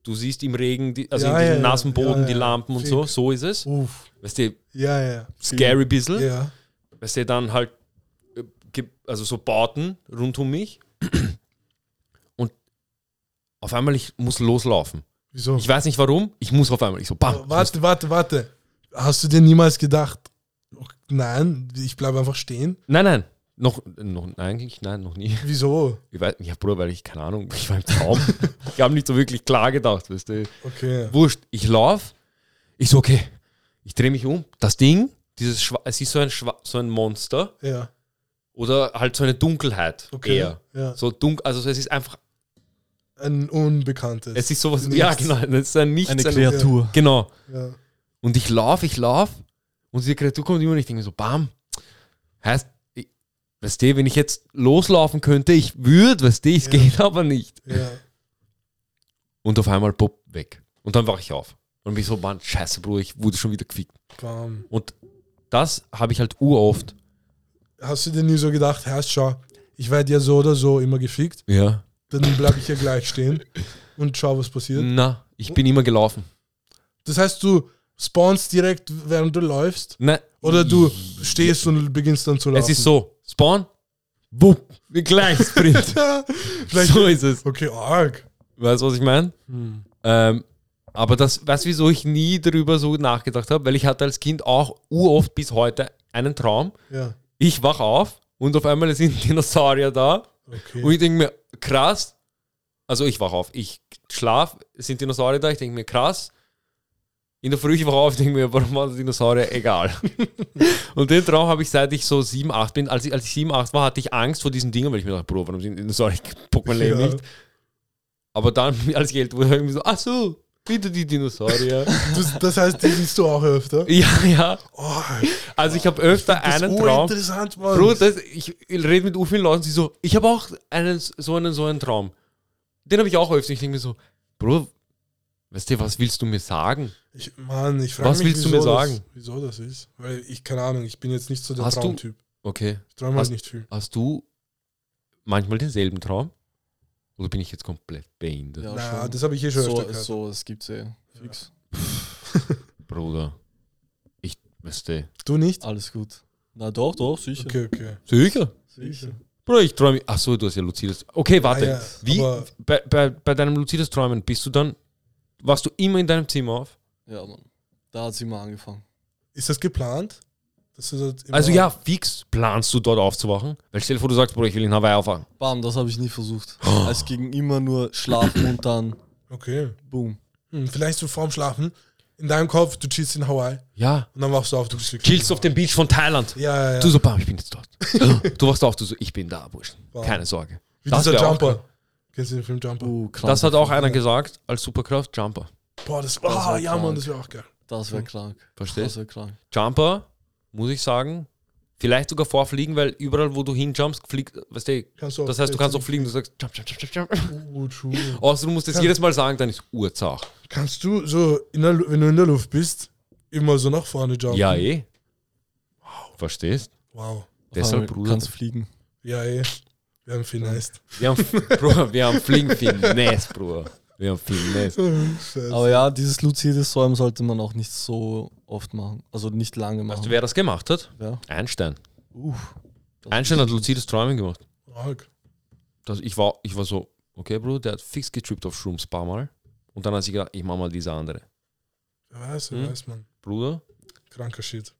A: du siehst im Regen, die, also
B: Ja,
A: in diesem
B: ja,
A: nassen Boden
B: Ja,
A: die. Lampen und so,
B: Fix.
A: so ist es.
B: Uff.
A: Weißt du,
B: Ja, ja.
A: scary bisschen.
B: Ja.
A: weißt du, dann halt, äh, also so Bauten rund um mich. Und auf einmal, ich muss loslaufen.
B: Wieso?
A: Ich weiß nicht warum, ich muss auf einmal. Ich so, bam.
B: Warte, warte, warte. Hast du dir niemals gedacht, oh, nein, ich bleibe einfach stehen?
A: Nein, nein. Noch, noch, eigentlich, nein, noch nie.
B: Wieso?
A: Ich weiß, ja, Bruder, weil ich, keine Ahnung, ich war im Traum. ich habe nicht so wirklich klar gedacht, weißt du.
B: Okay.
A: Wurscht, ich laufe. Ich so, okay, ich drehe mich um. Das Ding, dieses Schwa es ist so ein, Schwa so ein Monster
B: Ja,
A: oder halt so eine Dunkelheit
B: okay.
A: eher.
B: Ja.
A: So dunkel, also es ist einfach,
B: Ein Unbekanntes.
A: es ist sowas,
B: Nichts.
A: ja genau, es ist ein Nichts.
C: Eine
A: ein-
C: Kreatur.
A: Genau.
B: ja.
A: Und ich laufe, ich laufe und diese Kreatur kommt immer und ich denke mir so, bam. Heißt, weißt du, wenn ich jetzt loslaufen könnte, ich würde, weißt du, es
B: Ja.
A: geht aber nicht.
B: ja.
A: Und auf einmal, pop, weg. Und dann wache ich auf. Und bin so, Mann, scheiße, Bruder, ich wurde schon wieder gefickt.
B: Bam.
A: Und das habe ich halt uroft.
B: Hast du dir nie so gedacht, Herr, schau, ich werde ja so oder so immer gefickt,
A: Ja.
B: dann bleibe ich hier gleich stehen und schau, was passiert.
A: Na, ich bin immer gelaufen.
B: Das heißt, du spawnst direkt, während du läufst,
A: Na,
B: oder du stehst und beginnst dann zu laufen.
A: Es ist so, Spawn, wupp, wie gleich Sprint. So ist es.
B: Okay, arg.
A: Weißt du, was ich meine?
B: Hm.
A: Ähm, aber das, weißt du, wieso ich nie darüber so nachgedacht habe? Weil ich hatte als Kind auch uroft bis heute einen Traum.
B: Ja,
A: Ich wach auf und auf einmal sind Dinosaurier da.
B: okay.
A: Und ich denke mir, krass. Also ich wach auf, ich schlaf, sind Dinosaurier da, ich denke mir, krass. In der Früh ich wach auf, denke mir, warum waren Dinosaurier? Egal. und den Traum habe ich seit ich so 7, 8 bin. Als ich, als ich 7, 8 war, hatte ich Angst vor diesen Dingen, weil ich mir dachte, Bro, warum sind Dinosaurier? Ich bock mein Leben
B: Ja.
A: nicht. Aber dann, als ich älter wurde, ich mir so, ach so, wieder die Dinosaurier.
B: Das, das heißt, die siehst du auch öfter.
A: ja, ja.
B: Oh,
A: Also ich habe öfter
B: das ist
A: einen Traum.
B: urinteressant, Mann.
A: Bro, das, ich rede mit vielen Leuten, die so, ich habe auch einen, so einen so einen Traum. Den habe ich auch öfter. Ich denke mir so, Bro, weißt du, was willst du mir sagen?
B: Ich, Mann, ich frage
A: Was
B: mich,
A: willst du
B: wieso
A: mir sagen?
B: Das, wieso das ist. Weil ich, keine Ahnung, ich bin jetzt nicht so der
A: Hast du-
B: Traumtyp.
A: Okay.
B: Ich träume halt
A: Hast-
B: nicht viel.
A: Hast du manchmal denselben Traum? Oder bin ich jetzt komplett behindert?
C: Ja,
B: naja, das habe ich eh schon
C: so,
B: öfter gehört.
C: so, es gibt's eh. Fix.
A: Bruder. Ich, weißt du.
B: Du nicht?
C: Alles gut. Na doch, doch, sicher.
B: Okay, okay.
A: Sicher?
C: Sicher.
A: Bruder, ich träume. Ach so, du hast ja luzides. Okay, warte.
B: Ah, ja,
A: Wie, bei, bei, bei deinem luzides Träumen bist du dann, warst du immer in deinem Zimmer auf?
C: Ja, Mann. Da hat sie mal angefangen.
B: Ist das geplant? Dass du dort immer-
A: Also ja, fix planst du dort aufzuwachen? Weil stell dir vor, du sagst, Bruder, ich will in Hawaii aufwachen.
C: Bam, das habe ich nie versucht.
A: Oh.
C: Es ging immer nur schlafen und dann
B: Okay.
C: boom.
B: Hm, vielleicht so vorm Schlafen. In deinem Kopf, du chillst in Hawaii
A: Ja.
B: und dann wachst du auf, du bist
A: Chillst auf dem Beach von Thailand.
B: Ja, ja, ja.
A: Du so, bam, ich bin jetzt dort. du wachst auf, du so, ich bin da, Burschen. Keine Sorge.
B: Wie
A: das
B: dieser Jumper. Kennst du den Film Jumper?
C: Uh, krank.
A: Das hat auch einer gesagt als Superkraft, Jumper.
B: Boah, das,
C: Das
B: ah,
C: wär
B: ja, Mann,
C: krank.
B: das wäre auch geil.
C: Das wäre krank. Das
A: Verstehst?
C: wäre krank.
A: Jumper, muss ich sagen, vielleicht sogar vorfliegen, weil überall, wo du hinjumpst, fliegt, weißt du,
B: du
A: das heißt, du kannst auch fliegen, du sagst, jump, jump, jump, jump, jump.
B: Uh, true.
A: Außer du musst es
B: Kann-
A: jedes Mal sagen, dann ist Urzach.
B: Kannst du so, in der, wenn du in der Luft bist, immer so nach vorne jumpen?
A: Ja, eh. Verstehst?
B: Wow.
A: Deshalb, Bruder.
C: Kannst fliegen.
B: Ja, eh. Wir haben finessed.
A: Wir haben, Bruder, wir haben Fliegen Finesse, Bruder. Wir haben Finesse.
B: Scheiße.
C: Aber ja, dieses luzides Träumen sollte man auch nicht so oft machen. Also nicht lange machen.
A: Weißt du, wer das gemacht hat?
C: ja.
A: Einstein.
C: Uff.
A: Einstein hat luzides Träumen gemacht.
B: Arg.
A: Das, ich, war, ich war so, okay, Bruder, der hat fix getrippt auf Shrooms ein paar Mal. Und dann hat sie gedacht, ich mach mal diese andere.
B: Wer weiß, wer
A: Hm?
B: weiß man.
A: Bruder,
B: Kranker Shit.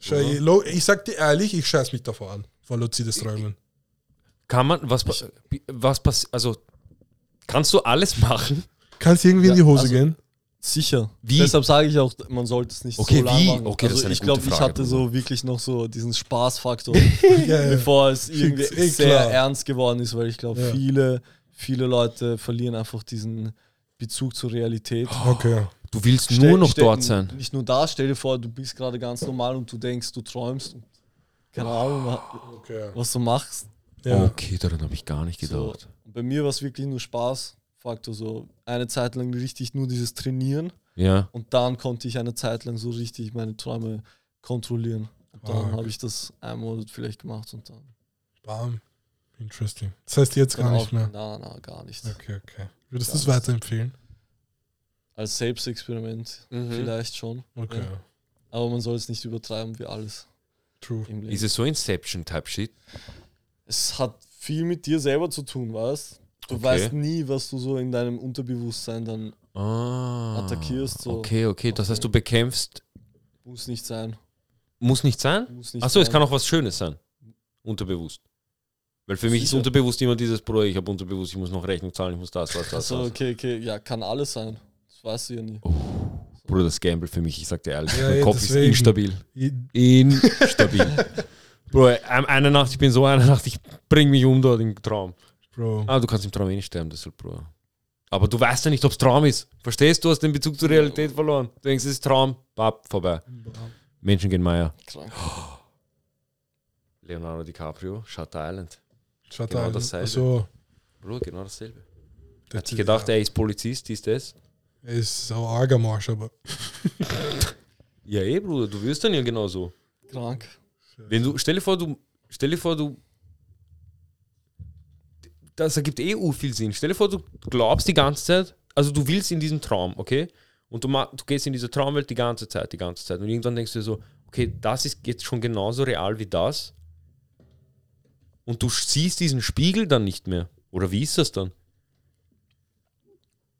B: Schau, ich, sag dir ehrlich, ich scheiß mich davor an. Vor luzides Träumen.
A: Kann man, was, was passiert, also, kannst du alles machen?
B: Kannst irgendwie in
C: Ja,
B: die Hose
C: also-
B: gehen?
C: Sicher.
A: Wie?
C: Deshalb sage ich auch, man sollte es nicht
A: Okay,
C: so lange
A: wie?
C: machen.
A: Okay, das ist
C: also ich glaube, ich hatte so wirklich noch so diesen Spaßfaktor,
B: Ja, ja.
C: bevor es irgendwie
B: eh
C: sehr
B: klar.
C: ernst geworden ist, weil ich glaube,
B: Ja.
C: viele, viele Leute verlieren einfach diesen Bezug zur Realität.
B: Okay.
A: Du willst
C: Stell-
A: nur noch
C: stell-
A: dort sein.
C: Nicht nur da, stell dir vor, du bist gerade ganz normal und du denkst, du träumst. Und keine Ahnung, wa-
B: okay.
C: was du machst.
B: Ja.
A: Okay, daran habe ich gar nicht
C: So.
A: gedacht.
C: Und bei mir war es wirklich nur Spaßfaktor. So eine Zeit lang richtig nur dieses Trainieren
A: Ja.
C: und dann konnte ich eine Zeit lang so richtig meine Träume kontrollieren. Und dann
B: Ah,
C: habe ich das einen Monat vielleicht gemacht und dann.
B: Bam. Interesting. Das heißt jetzt gar
C: dann
B: nicht mehr.
C: Na, na, gar nicht.
B: Okay, okay. Würdest du es weiterempfehlen?
C: Als Selbstexperiment
A: Mhm.
C: vielleicht schon.
B: Okay.
C: Ja. Aber man soll es nicht übertreiben wie alles
B: True.
A: Ist es so Inception-Type-Shit?
C: Es hat viel mit dir selber zu tun, weißt du?
A: Okay.
C: weißt nie, was du so in deinem Unterbewusstsein dann
A: Ah.
C: Attackierst so.
A: Okay, okay. Das heißt, du bekämpfst.
C: muss nicht sein.
A: Muss nicht sein?
C: Muss nicht
A: Achso, es kann auch was Schönes sein. Unterbewusst. Weil für mich ist
C: Sicher.
A: unterbewusst immer dieses, Bruder, ich habe unterbewusst, ich muss noch Rechnung zahlen, ich muss das, was, das,
C: Achso,
A: das.
C: okay, okay. Ja, kann alles sein. Das weißt du ja nie.
A: Oh. Bruder, das Gamble für mich, ich sag dir ehrlich,
B: Ja,
A: mein
B: ja,
A: Kopf
B: deswegen.
A: ist instabil. Instabil. Bro, eine Nacht, ich bin so eine Nacht, ich bring mich um dort im Traum.
B: Bro.
A: Ah, du kannst im Traum eh nicht sterben, deshalb, Bro. Aber du weißt ja nicht, ob es Traum ist. Verstehst du? Du hast den Bezug zur Realität verloren. Du denkst, es ist Traum, bap, vorbei. Menschen gehen Meier.
C: Krank.
A: Leonardo DiCaprio, Shutter Island.
B: Schaut
A: Genau
B: da,
A: dasselbe.
B: also,
A: Bro, genau dasselbe.
B: der
A: Hat sich gedacht, er ist Polizist, ist das?
B: er ist auch arger Marsch, aber
A: Ja, eh, Bruder, du wirst dann ja genauso.
C: Krank.
A: Wenn du, stell dir vor, du, stell dir vor, du, das ergibt eh viel Sinn. Stell dir vor, du glaubst die ganze Zeit, also du willst in diesem Traum, okay? Und du, du gehst in diese Traumwelt die ganze Zeit, die ganze Zeit. Und irgendwann denkst du dir so, okay, das ist jetzt schon genauso real wie das. Und du siehst diesen Spiegel dann nicht mehr. Oder wie ist das dann?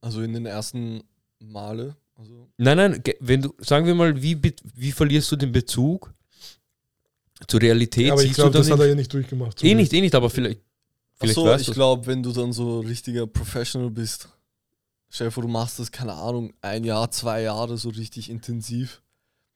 C: Also in den ersten Male. Also
A: Nein, nein, wenn du, sagen wir mal, wie, wie verlierst du den Bezug zur Realität?
B: aber ich glaube, das hat er
A: nicht-
B: ja nicht durchgemacht.
A: Eh nicht, eh nicht, aber vielleicht, vielleicht
C: Achso, ich glaube, wenn du dann so richtiger Professional bist, vor, du machst das, keine Ahnung, ein Jahr, zwei Jahre so richtig intensiv,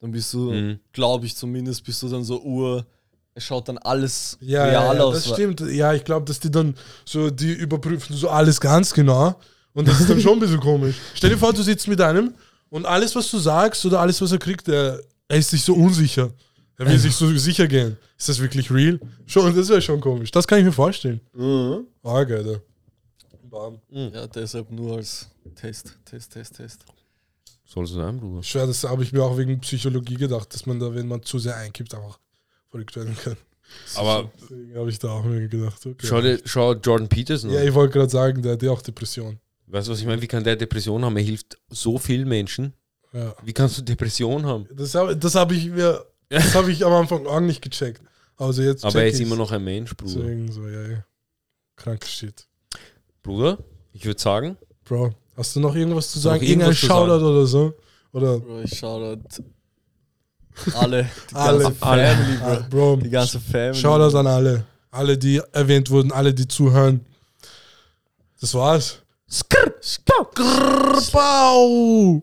C: dann bist du,
A: Mhm.
C: glaube ich zumindest, bist du dann so ur, es schaut dann alles
B: Ja,
C: real
B: ja, ja,
C: aus.
B: das stimmt. Ja, ich glaube, dass die dann so, die überprüfen so alles ganz genau. Und das ist dann schon ein bisschen komisch. Stell dir vor, du sitzt mit einem und alles, was du sagst oder alles, was er kriegt, er, er ist sich so unsicher. Er will sich so sicher gehen. Ist das wirklich real? Schon, das wäre schon komisch. Das kann ich mir vorstellen.
A: Mhm.
B: Arg, Alter. Bam.
C: Ja, deshalb nur als Test, Test, Test, Test.
A: Soll es sein, Bruder?
B: Schwer, das habe ich mir auch wegen Psychologie gedacht, dass man da, wenn man zu sehr einkippt, einfach verrückt werden kann.
A: Aber
B: Deswegen habe ich da auch mir gedacht, okay.
A: schau, dir, schau Jordan Peterson
B: Ja, ich wollte gerade sagen, der hat ja auch Depression.
A: Weißt du, was ich meine? Wie kann der Depression haben? Er hilft so vielen Menschen.
B: Ja.
A: Wie kannst du Depression haben?
B: Das habe das hab ich mir, das habe ich am Anfang auch nicht gecheckt. Also jetzt
A: Aber
B: check
A: er ist
B: ich's.
A: immer noch ein Mensch, Bruder.
B: Deswegen so, ja, ja. Krankes Shit.
A: Bruder, ich würde sagen,
B: Bro, hast du noch irgendwas zu sagen? Irgendein
A: irgendwas zu
B: Shoutout oder so? Oder
C: Bro, ich schau alle, die
B: Alle.
C: ganze
A: Alle.
C: Family, Bro.
B: Ah, Bro,
C: Die ganze Family.
B: Shoutout an alle. Alle, die erwähnt wurden, alle, die zuhören. Das war's. Skrr, Bau.